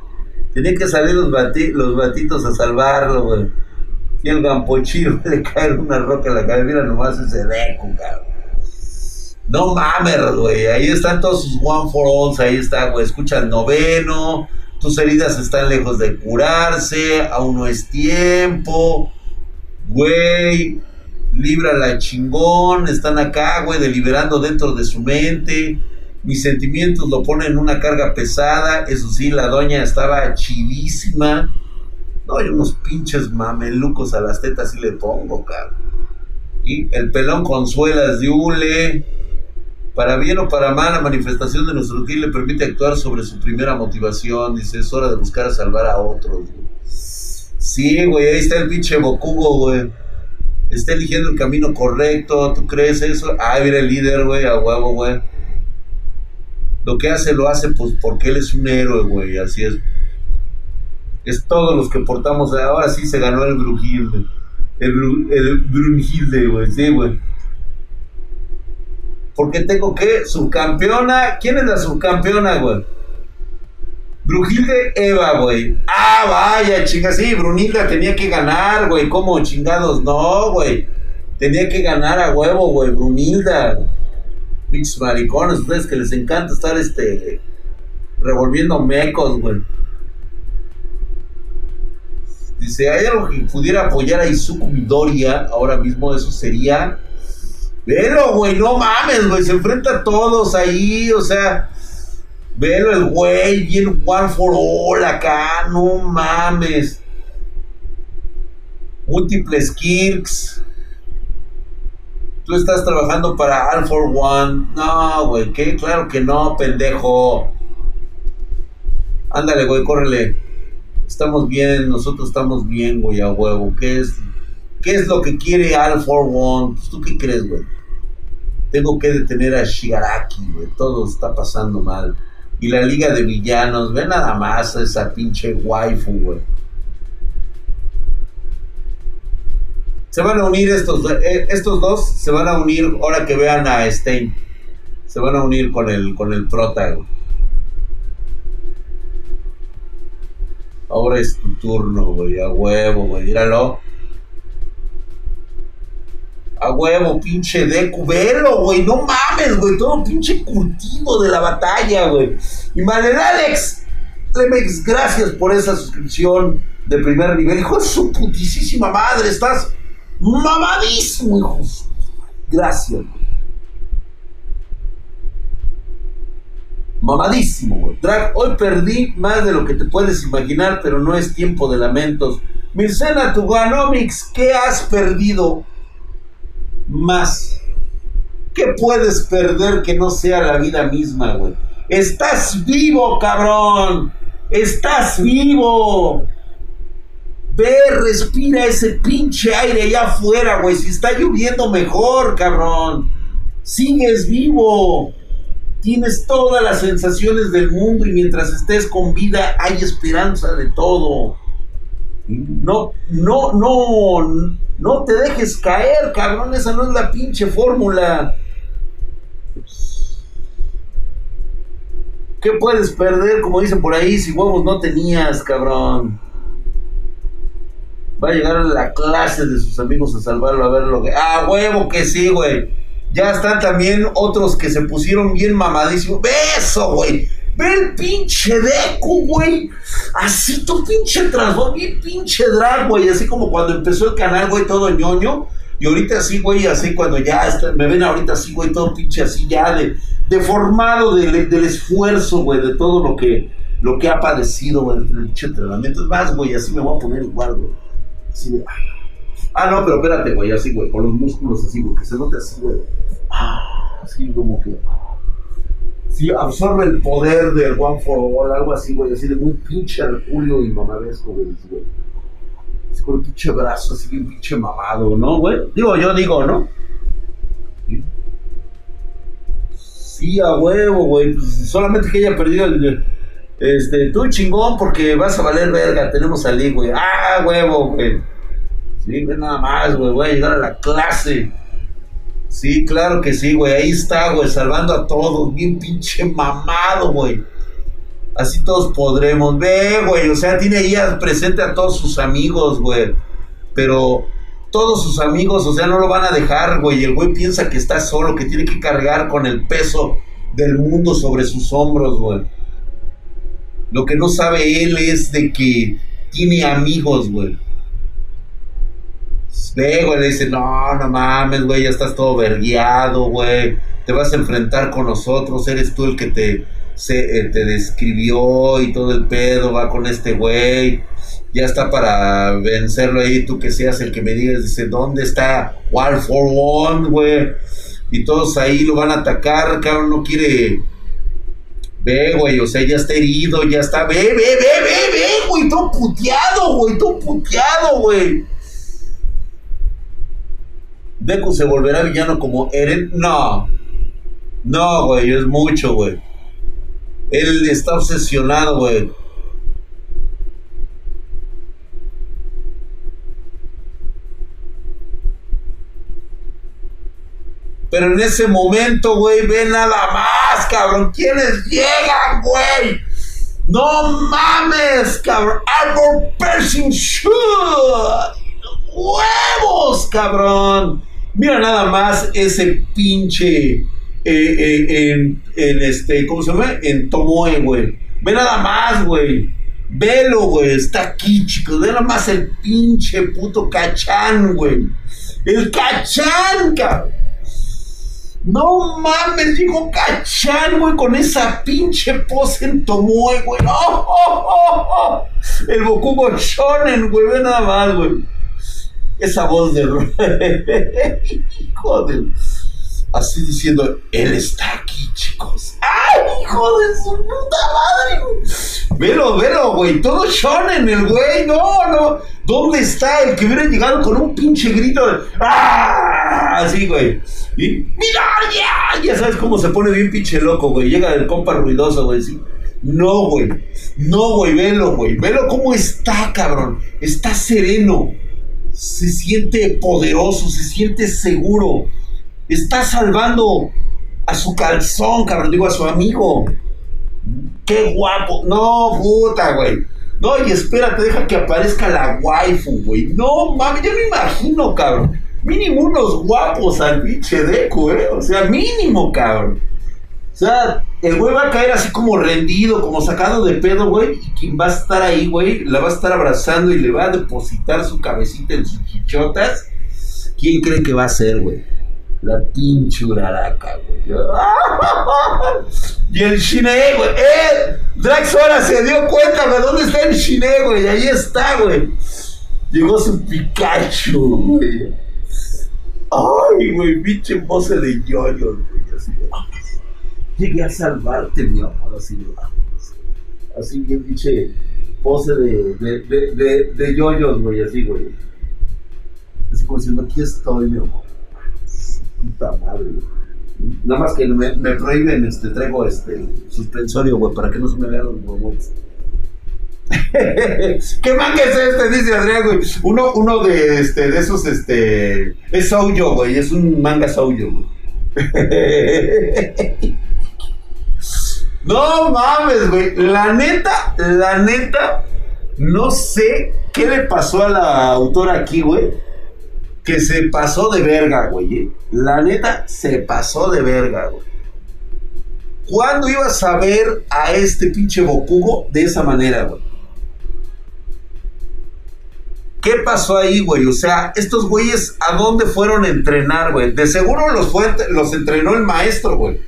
Tenía que salir los, los batitos a salvarlo, güey. Y el gampochiro le cae una roca en la cabeza. Mira nomás ese deco, cabrón. No mames, güey. Ahí están todos sus one for alls. Ahí está, güey. Escucha el noveno. Tus heridas están lejos de curarse. Aún no es tiempo. Güey. Libra la chingón. Están acá, güey, deliberando dentro de su mente. Mis sentimientos lo ponen en una carga pesada. Eso sí, la doña estaba chidísima. No, hay unos pinches mamelucos a las tetas y le pongo, cabrón. Y el pelón con suelas de hule para bien o para mal, la manifestación de nuestro Gil le permite actuar sobre su primera motivación. Dice, es hora de buscar salvar a otros. Sí, güey, ahí está el pinche Bokugo, güey. Está eligiendo el camino correcto. ¿Tú crees eso? Ah, mira el líder, güey, a huevo, güey. Lo que hace, lo hace pues porque él es un héroe, güey. Así es. Es todos los que portamos. Ahora sí se ganó el Brujilde. El, el Brunhilde, güey. Sí, güey. Porque tengo que, subcampeona. ¿Quién es la subcampeona, güey? Brunhilde Eva, güey. Ah, vaya, chinga, sí, Brunilda tenía que ganar, güey. ¿Cómo chingados? No, güey. Tenía que ganar a huevo, güey. Brunilda. Pinches maricones, ustedes que les encanta estar este revolviendo mecos, güey. Dice, ¿hay algo que pudiera apoyar a Izuku Midoriya ahora mismo? Eso sería Velo, güey, no mames, güey, se enfrenta a todos ahí, o sea, velo el güey, bien one for all acá, no mames. Múltiples kicks. Tú estás trabajando para All for One. No, güey. Claro que no, pendejo. Ándale, güey, córrele. Estamos bien, nosotros estamos bien, güey, a huevo. ¿Qué es? ¿Qué es lo que quiere All for One? Pues, ¿Tú qué crees, güey? Tengo que detener a Shigaraki, güey. Todo está pasando mal. Y la liga de villanos, ve nada más a esa pinche waifu, güey. Se van a unir estos, eh, estos dos, se van a unir ahora que vean a Stein. Se van a unir con el, con el prota, güey. Ahora es tu turno, güey, a huevo, güey. Míralo. A huevo, pinche Deku, velo, güey, no mames, güey, todo pinche curtido de la batalla, güey. Y Manuel Alex, Lemex, gracias por esa suscripción de primer nivel. Hijo de su putísima madre, estás mamadísimo, hijo. Gracias, güey. Mamadísimo, güey. Drag, hoy perdí más de lo que te puedes imaginar, pero no es tiempo de lamentos. Mircena Tuganomics, ¿qué has perdido más? ¿Qué puedes perder que no sea la vida misma, güey? Estás vivo, cabrón. Estás vivo. Ve, respira ese pinche aire allá afuera, güey. Si está lloviendo mejor, cabrón. Sigues vivo. Tienes todas las sensaciones del mundo y mientras estés con vida hay esperanza de todo. No, no, no, no te dejes caer, cabrón. Esa no es la pinche fórmula. ¿Qué puedes perder, como dicen por ahí, si huevos no tenías, cabrón? Va a llegar a la clase de sus amigos a salvarlo, a ver lo que... Ah, huevo que sí, güey. Ya están también otros que se pusieron bien mamadísimos. ¡Beso, güey! Ve el pinche Deku, güey. Así tu pinche trasfondo, bien pinche drag, güey. Así como cuando empezó el canal, güey, todo ñoño. Y ahorita así, güey, así cuando ya me ven ahorita así, güey, todo pinche así ya de, deformado del, del esfuerzo, güey, de todo lo que, lo que ha padecido, güey, el pinche entrenamiento. Es más, güey, así me voy a poner igual, güey. Así de, ah, no, pero espérate, güey, así, güey, con los músculos así, güey, que se note así, güey. Ah, así como que. Sí, absorbe el poder del One for All, algo así, güey, así de muy pinche Julio y mamadesco, güey, güey con el pinche brazo así bien pinche mamado, ¿no, güey? Digo, yo digo, ¿no? Sí, a huevo, güey. Pues, solamente que haya perdido el. Este, tú chingón porque vas a valer verga. Tenemos a güey. Ah, huevo, güey. Sí, nada más, güey. Voy a llegar a la clase. Sí, claro que sí, güey. Ahí está, güey, salvando a todos. Bien pinche mamado, güey. Así todos podremos. Ve, güey, o sea, tiene ahí presente a todos sus amigos, güey. Pero todos sus amigos, o sea, no lo van a dejar, güey. El güey piensa que está solo, que tiene que cargar con el peso del mundo sobre sus hombros, güey. Lo que no sabe él es de que tiene amigos, güey. Ve, güey, le dice, no, no mames, güey, ya estás todo vergueado, güey. Te vas a enfrentar con nosotros, eres tú el que te se, eh, te describió y todo el pedo, va con este güey, ya está para vencerlo ahí, tú que seas el que me digas, dice, ¿dónde está War for One, güey? Y todos ahí lo van a atacar, cabrón, no quiere... Ve, güey, o sea, ya está herido, ya está... Ve, ve, ve, ve, ve, güey, todo puteado, güey, todo puteado, güey. Deku se volverá villano como Eren. No. No, güey, es mucho, güey. Él está obsesionado, güey. Pero en ese momento, güey, ve nada más, cabrón. ¿Quiénes llegan, güey? No mames, cabrón. Arbor Pershing Shoot. ¡Huevos, cabrón! Mira nada más ese pinche eh, eh, en, en, este, ¿cómo se llama? En Tomoe, güey. Ve nada más, güey. Velo, güey. Está aquí, chicos. Ve nada más el pinche puto cachán, güey. El cachán, cabrón. No mames, digo cachán, güey, con esa pinche pose en Tomoe, güey. No, El Bokugo Shonen, güey. Ve nada más, güey. Esa voz de... Joder así diciendo, él está aquí, chicos. ¡Ay, hijo de su puta madre! Velo, velo, güey, todo shonen el güey, no, no. ¿Dónde está el que hubiera llegado con un pinche grito de ¡Ah! Así, güey. Y ¡Mira, ya! Ya sabes cómo se pone bien pinche loco, güey. Llega el compa ruidoso, güey, así. No, güey. No, güey, velo, güey. Velo cómo está, cabrón. Está sereno. Se siente poderoso, se siente seguro Está salvando a su calzón, cabrón, digo, a su amigo. Qué guapo. No, puta, güey. No, y espérate, deja que aparezca la waifu, güey. No, mames, yo me imagino, cabrón. Mínimo unos guapos al pinche Deku, ¿eh? O sea, mínimo, cabrón. Sea, el güey va a caer así como rendido, como sacado de pedo, güey. Y quien va a estar ahí, güey, la va a estar abrazando y le va a depositar su cabecita en sus chichotas. ¿Quién cree que va a ser, güey? La pinche uraraca, güey. Y el Shine, güey. ¡Eh! Drax ahora se dio cuenta, güey. ¿Dónde está el Shine, güey? Ahí está, güey. Llegó su Pikachu, güey. Ay, güey, pinche pose de yoyos, güey. Así, Llegué a salvarte, mi amor. Así, así bien, pinche pose de, de, de, de, de güey. Así, güey. Así como diciendo, aquí estoy, mi amor. Puta madre, güey. Nada más que me, me prohíben, este, traigo este suspensorio, güey, para que no se me vean los huevos. ¿Qué manga es este? Dice Adrián, güey. Uno, uno de, este, de esos, este. Es Souyo, güey. Es un manga Souyo, güey. no mames, güey. La neta, la neta, no sé qué le pasó a la autora aquí, güey que se pasó de verga, güey. ¿eh? La neta, se pasó de verga, güey. ¿Cuándo ibas a ver a este pinche Bokugo de esa manera, güey? ¿Qué pasó ahí, güey? O sea, estos güeyes, ¿a dónde fueron a entrenar, güey? De seguro los, fue, los entrenó el maestro, güey.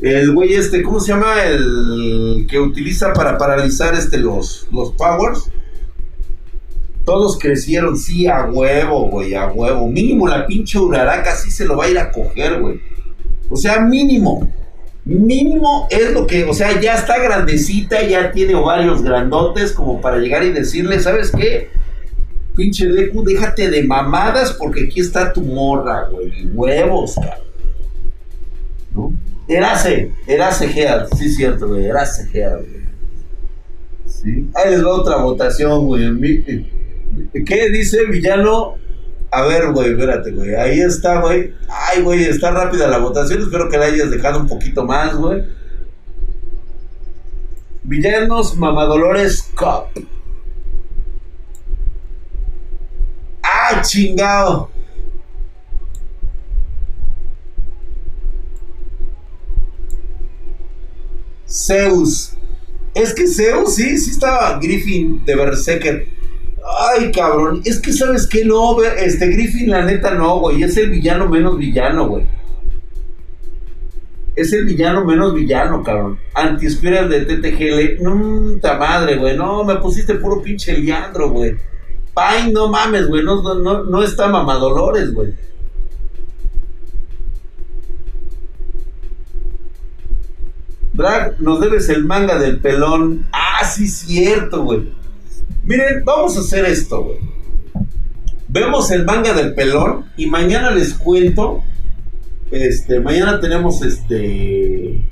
El güey este, ¿cómo se llama? El que utiliza para paralizar este, los, los powers. Todos crecieron, sí, a huevo, güey, a huevo. Mínimo la pinche Uraraka sí se lo va a ir a coger, güey. O sea, mínimo. Mínimo es lo que, o sea, ya está grandecita, ya tiene ovarios grandotes como para llegar y decirle, ¿sabes qué? Pinche Deku, déjate de mamadas porque aquí está tu morra, güey. Huevos, cabrón. ¿No? Erase, Erase Gear, sí es cierto, güey, Erase Gear, güey. Sí. Ahí les va otra votación, güey. ¿Qué dice villano? A ver, güey, espérate, güey. Ahí está, güey. Ay, güey, está rápida la votación. Espero que la hayas dejado un poquito más, güey. Villanos Mamadolores Cup. ¡Ah, chingado! Zeus. Es que Zeus, sí, sí estaba Griffin de Berserker. Ay, cabrón, es que sabes que no, este Griffin, la neta no, güey, es el villano menos villano, güey. Es el villano menos villano, cabrón. Antiescuelas de TTGL, puta madre, güey. No, me pusiste puro pinche Leandro, güey. Pay, no mames, güey. No, no, no está mamadolores, güey. Drag, nos debes el manga del pelón. Ah, sí, cierto, güey. Miren, vamos a hacer esto, güey. Vemos el manga del pelón y mañana les cuento. Este, mañana tenemos este.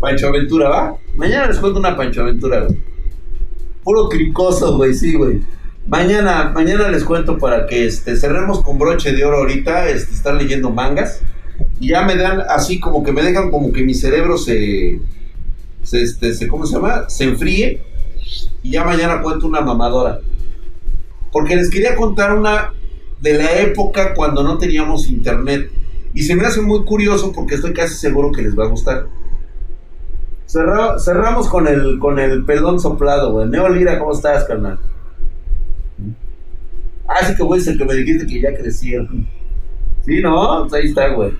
Pancho Aventura, ¿va? Mañana les cuento una Pancho Aventura, güey. Puro cricoso, güey, sí, güey. Mañana, mañana les cuento para que este, cerremos con broche de oro ahorita, este, estar leyendo mangas. Y ya me dan así como que me dejan como que mi cerebro se. se, este, se ¿Cómo se llama? Se enfríe y ya mañana cuento una mamadora. Porque les quería contar una de la época cuando no teníamos internet. Y se me hace muy curioso porque estoy casi seguro que les va a gustar. cerramos con el, con el pelón soplado, güey. Neo Lira, ¿cómo estás, carnal? Ah, sí que güey, es el que me dijiste que ya crecieron. Sí, ¿no? Pues ahí está, güey.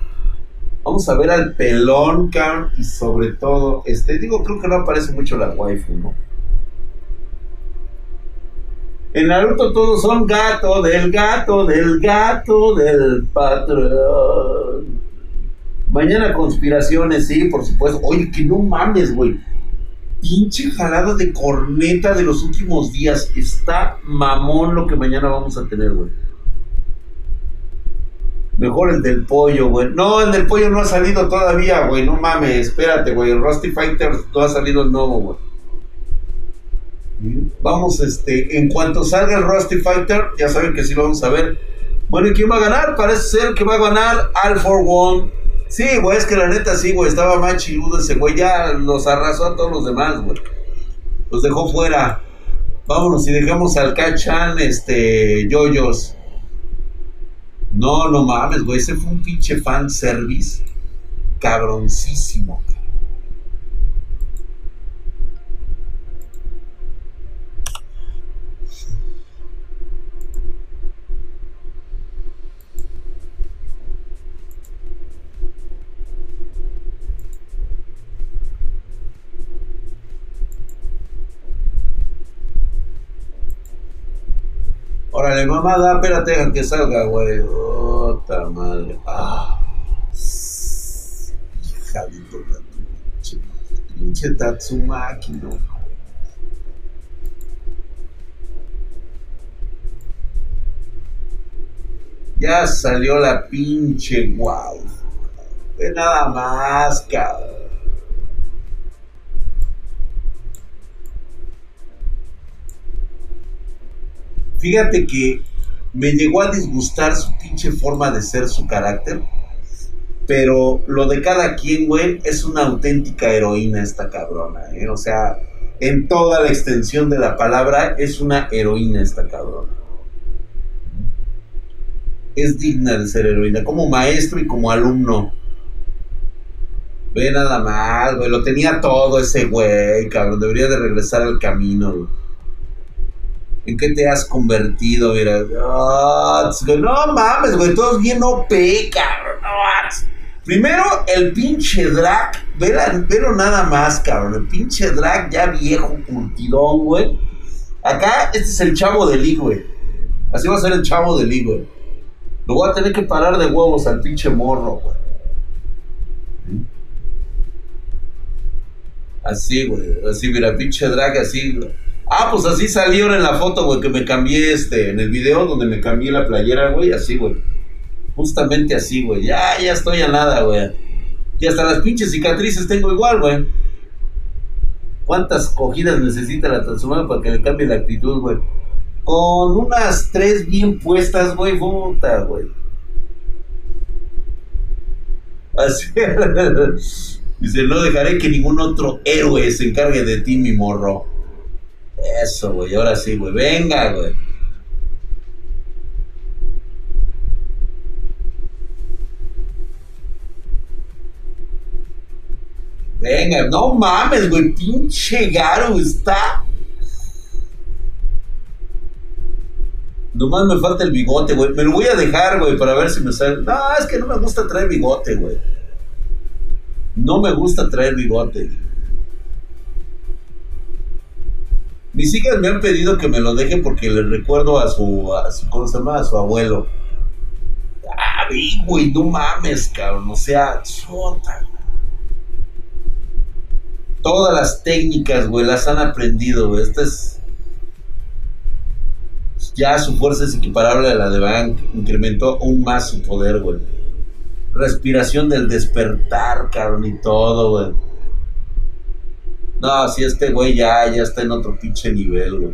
Vamos a ver al pelón, Carl, y sobre todo, este, digo, creo que no aparece mucho la waifu, ¿no? En Naruto todos son gato del gato del gato del patrón. Mañana conspiraciones, sí, por supuesto. Oye, que no mames, güey. Pinche jalada de corneta de los últimos días. Está mamón lo que mañana vamos a tener, güey. Mejor el del pollo, güey. No, el del pollo no ha salido todavía, güey. No mames, espérate, güey. Rusty Fighter no ha salido el nuevo, güey. Vamos, este, en cuanto salga el Rusty Fighter, ya saben que sí lo vamos a ver. Bueno, ¿y quién va a ganar? Parece ser que va a ganar All for One. Sí, güey, es que la neta sí, güey, estaba más chiludo ese güey, ya los arrasó a todos los demás, güey. Los dejó fuera. Vámonos y dejamos al Kachan, este, Yoyos. No, no mames, güey, ese fue un pinche fan service cabroncísimo. Órale, mamá, da, espérate que salga, güey. Otra madre. Ah. Hija de toda pinche, Tatsumaki, no. Ya salió la pinche guau. Ve nada más, cabrón. Fíjate que me llegó a disgustar su pinche forma de ser, su carácter. Pero lo de cada quien, güey, es una auténtica heroína esta cabrona, ¿eh? O sea, en toda la extensión de la palabra, es una heroína esta cabrona. Es digna de ser heroína, como maestro y como alumno. Ve nada más, güey, lo tenía todo ese güey, cabrón. Debería de regresar al camino, güey. ¿En qué te has convertido? Mira, ah, no mames, güey, todos bien OP, cabrón. Primero, el pinche drag, velo nada más, cabrón. El pinche drag ya viejo, curtidón, güey. Acá, este es el chavo de Lee, güey. Así va a ser el chavo de Lee, güey. Lo voy a tener que parar de huevos al pinche morro, güey. Así, güey. Así, mira, pinche drag, así, güey. Ah, pues así salieron en la foto, güey, que me cambié este, en el video donde me cambié la playera, güey, así, güey. Justamente así, güey. Ya, ya estoy a nada, güey. Y hasta las pinches cicatrices tengo igual, güey. ¿Cuántas cogidas necesita la transformada para que le cambie la actitud, güey? Con unas tres bien puestas, güey, puta, güey. Así. Dice, no dejaré que ningún otro héroe se encargue de ti, mi morro. Eso, güey, ahora sí, güey. Venga, güey. Venga, no mames, güey. Pinche Garo está. Nomás me falta el bigote, güey. Me lo voy a dejar, güey, para ver si me sale. No, es que no me gusta traer bigote, güey. No me gusta traer bigote. Mis hijas me han pedido que me lo deje porque le recuerdo a su, a su ¿cómo se llama? A su abuelo. Ah, güey, no mames, cabrón. O sea, chota. Todas las técnicas, güey, las han aprendido, güey. Esta es. Ya su fuerza es equiparable a la de Bank. Incrementó aún más su poder, güey. Respiración del despertar, cabrón, y todo, güey. No, si este güey ya, ya está en otro pinche nivel, güey.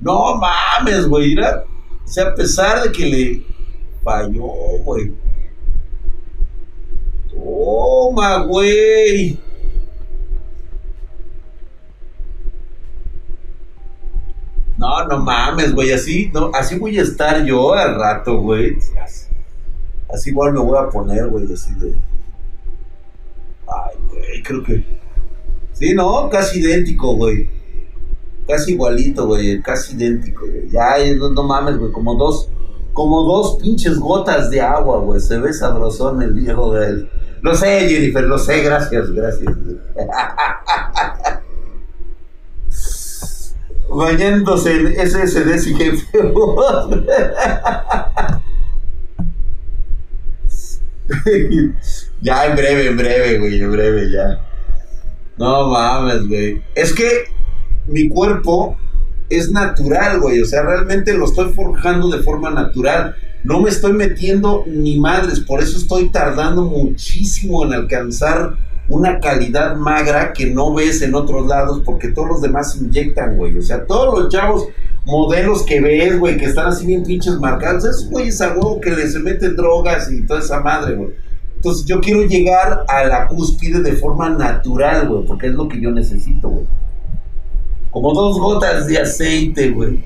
No mames, güey. O sea, a pesar de que le falló, güey. Toma, güey. No, no mames, güey. Así, no, así voy a estar yo al rato, güey. Así igual me voy a poner, güey, así de. Ay, güey, creo que. Sí, no, casi idéntico, güey. Casi igualito, güey, casi idéntico, güey. Ya, no, mames, güey, como dos. Como dos pinches gotas de agua, güey. Se ve sabrosón el viejo, güey. Lo sé, Jennifer, lo sé, gracias, gracias. Bañándose en SSD y jefe. ya en breve, en breve, güey, en breve, ya. No mames, güey. Es que mi cuerpo es natural, güey. O sea, realmente lo estoy forjando de forma natural. No me estoy metiendo ni madres. Por eso estoy tardando muchísimo en alcanzar una calidad magra que no ves en otros lados porque todos los demás inyectan, güey. O sea, todos los chavos modelos que ves, güey, que están así bien pinches marcados, esos güeyes a huevo que les meten drogas y toda esa madre, güey. Entonces yo quiero llegar a la cúspide de forma natural, güey, porque es lo que yo necesito, güey. Como dos gotas de aceite, güey.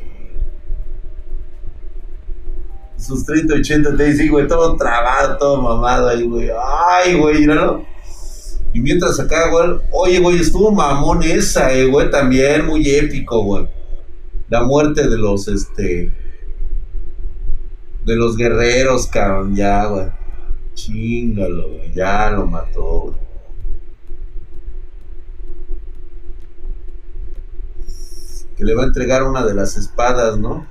Sus 30, 80 te dicen, güey, todo trabado, todo mamado ahí, güey. Ay, güey, ¿no? Y mientras acá, güey, oye, güey, estuvo mamón esa, eh, güey, también muy épico, güey la muerte de los, este, de los guerreros, cabrón, ya. Chingalo, ya lo mató. Que le va a entregar una de las espadas, ¿no?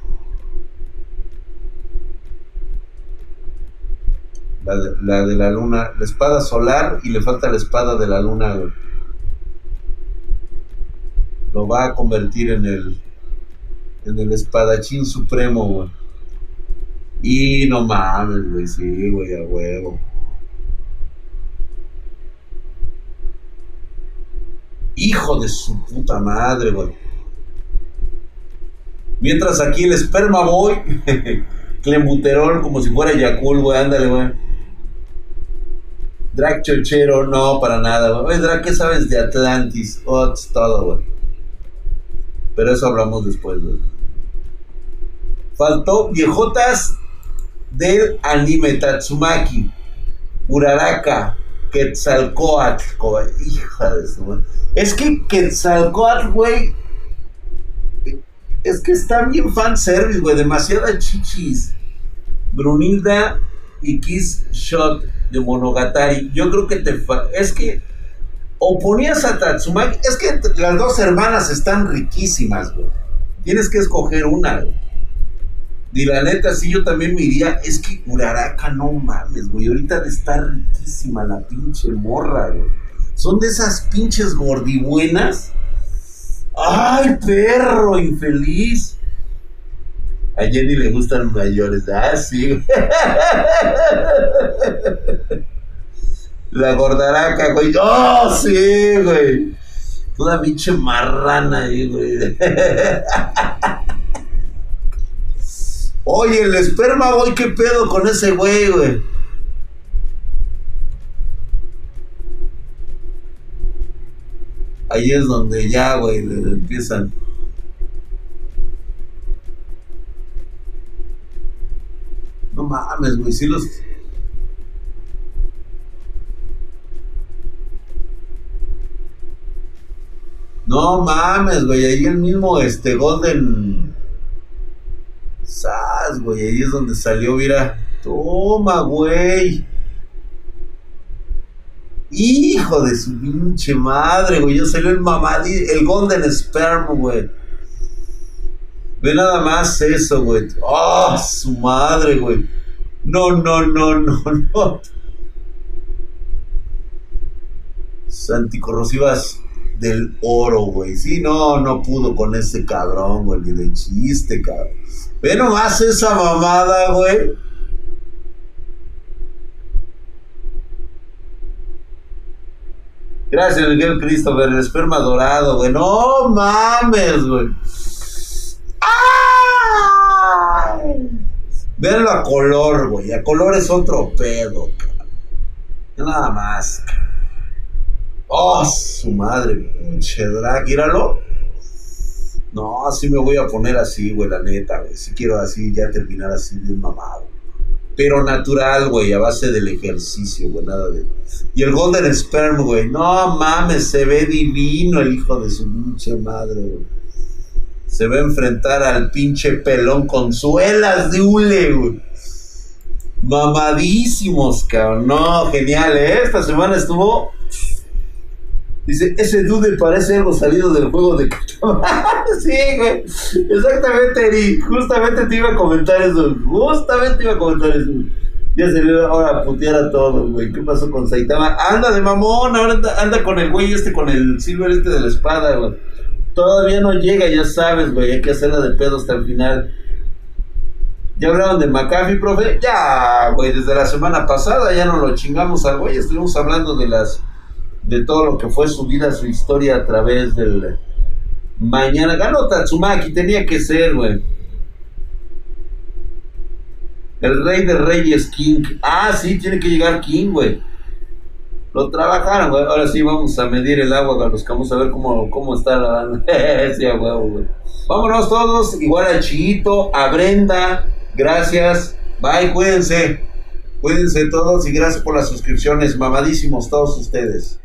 La de, la luna, la espada solar y le falta la espada de la luna. Lo va a convertir en el en el espadachín supremo, güey. Y no mames, güey, sí, güey, a huevo. Hijo de su puta madre, güey. Mientras aquí el esperma boy, clembuterol como si fuera Yakul, güey, ándale, güey. Drag chochero, no, para nada, güey. Oye, Drag, ¿qué sabes de Atlantis? Oh, todo, güey. Pero eso hablamos después, güey. Faltó viejotas del anime Tatsumaki, Uraraka, Quetzalcoatl. Hija de su. Es que Quetzalcoatl, güey. Es que está bien fanservice, güey. Demasiada chichis. Brunilda y Kiss Shot de Monogatari. Yo creo que te. Es que. O ponías a Tatsumaki. Es que las dos hermanas están riquísimas, güey. Tienes que escoger una, güey. Y la neta, sí, yo también me iría. Es que Uraraka, no mames, güey. Ahorita estar riquísima la pinche morra, güey. Son de esas pinches gordibuenas. ¡Ay, perro infeliz! A Jenny le gustan mayores. Ah, sí. La gordaraca, güey. ¡Oh, sí, güey! Toda pinche marrana ahí, güey. Oye, el esperma, güey, ¿qué pedo con ese güey, güey? Ahí es donde ya, güey, empiezan. No mames, güey, sí los. No mames, güey, ahí el mismo este Golden Sas, güey, ahí es donde salió, mira. Toma, güey. Hijo de su pinche madre, güey. Ya salió el mamadí, el Golden Sperm, güey. Ve nada más eso, güey. ¡Oh, su madre, güey! No, no, no, no, no. Anticorrosivas del oro, güey. Sí, no, no pudo con ese cabrón, güey, ni de chiste, cabrón. Ve nomás esa mamada, güey. Gracias, Miguel Christopher, el esperma dorado, güey. No mames, güey. Verlo a color, güey. A color es otro pedo, cabrón. Nada más. Oh, su madre, pinche drag, míralo. No, así me voy a poner así, güey, la neta, güey. Si quiero así, ya terminar así bien mamado. Pero natural, güey, a base del ejercicio, güey, nada de. Y el Golden Sperm, güey. No mames, se ve divino el hijo de su pinche madre, güey. Se va a enfrentar al pinche pelón con suelas de hule, güey. Mamadísimos, cabrón. No, genial, ¿eh? Esta semana estuvo. Dice, ese dude parece algo salido del juego de Sí, güey. Exactamente, Eri. Justamente te iba a comentar eso. Justamente iba a comentar eso. Ya se le ahora a putear a todos, güey. ¿Qué pasó con Saitama? Anda de mamón, ahora anda, anda, con el güey este, con el silver este de la espada, güey. Todavía no llega, ya sabes, güey. Hay que hacerla de pedo hasta el final. ¿Ya hablaron de McAfee, profe? Ya, güey, desde la semana pasada ya no lo chingamos al güey. Estuvimos hablando de las de todo lo que fue su vida, su historia a través del mañana. Ganó Tatsumaki, tenía que ser, güey. El rey de reyes, King. Ah, sí, tiene que llegar King, güey. Lo trabajaron, güey. Ahora sí vamos a medir el agua, los vamos a ver cómo, cómo está la... sí, huevo, güey. Vámonos todos, igual a Chito, a Brenda. Gracias. Bye, cuídense. Cuídense todos y gracias por las suscripciones. Mamadísimos todos ustedes.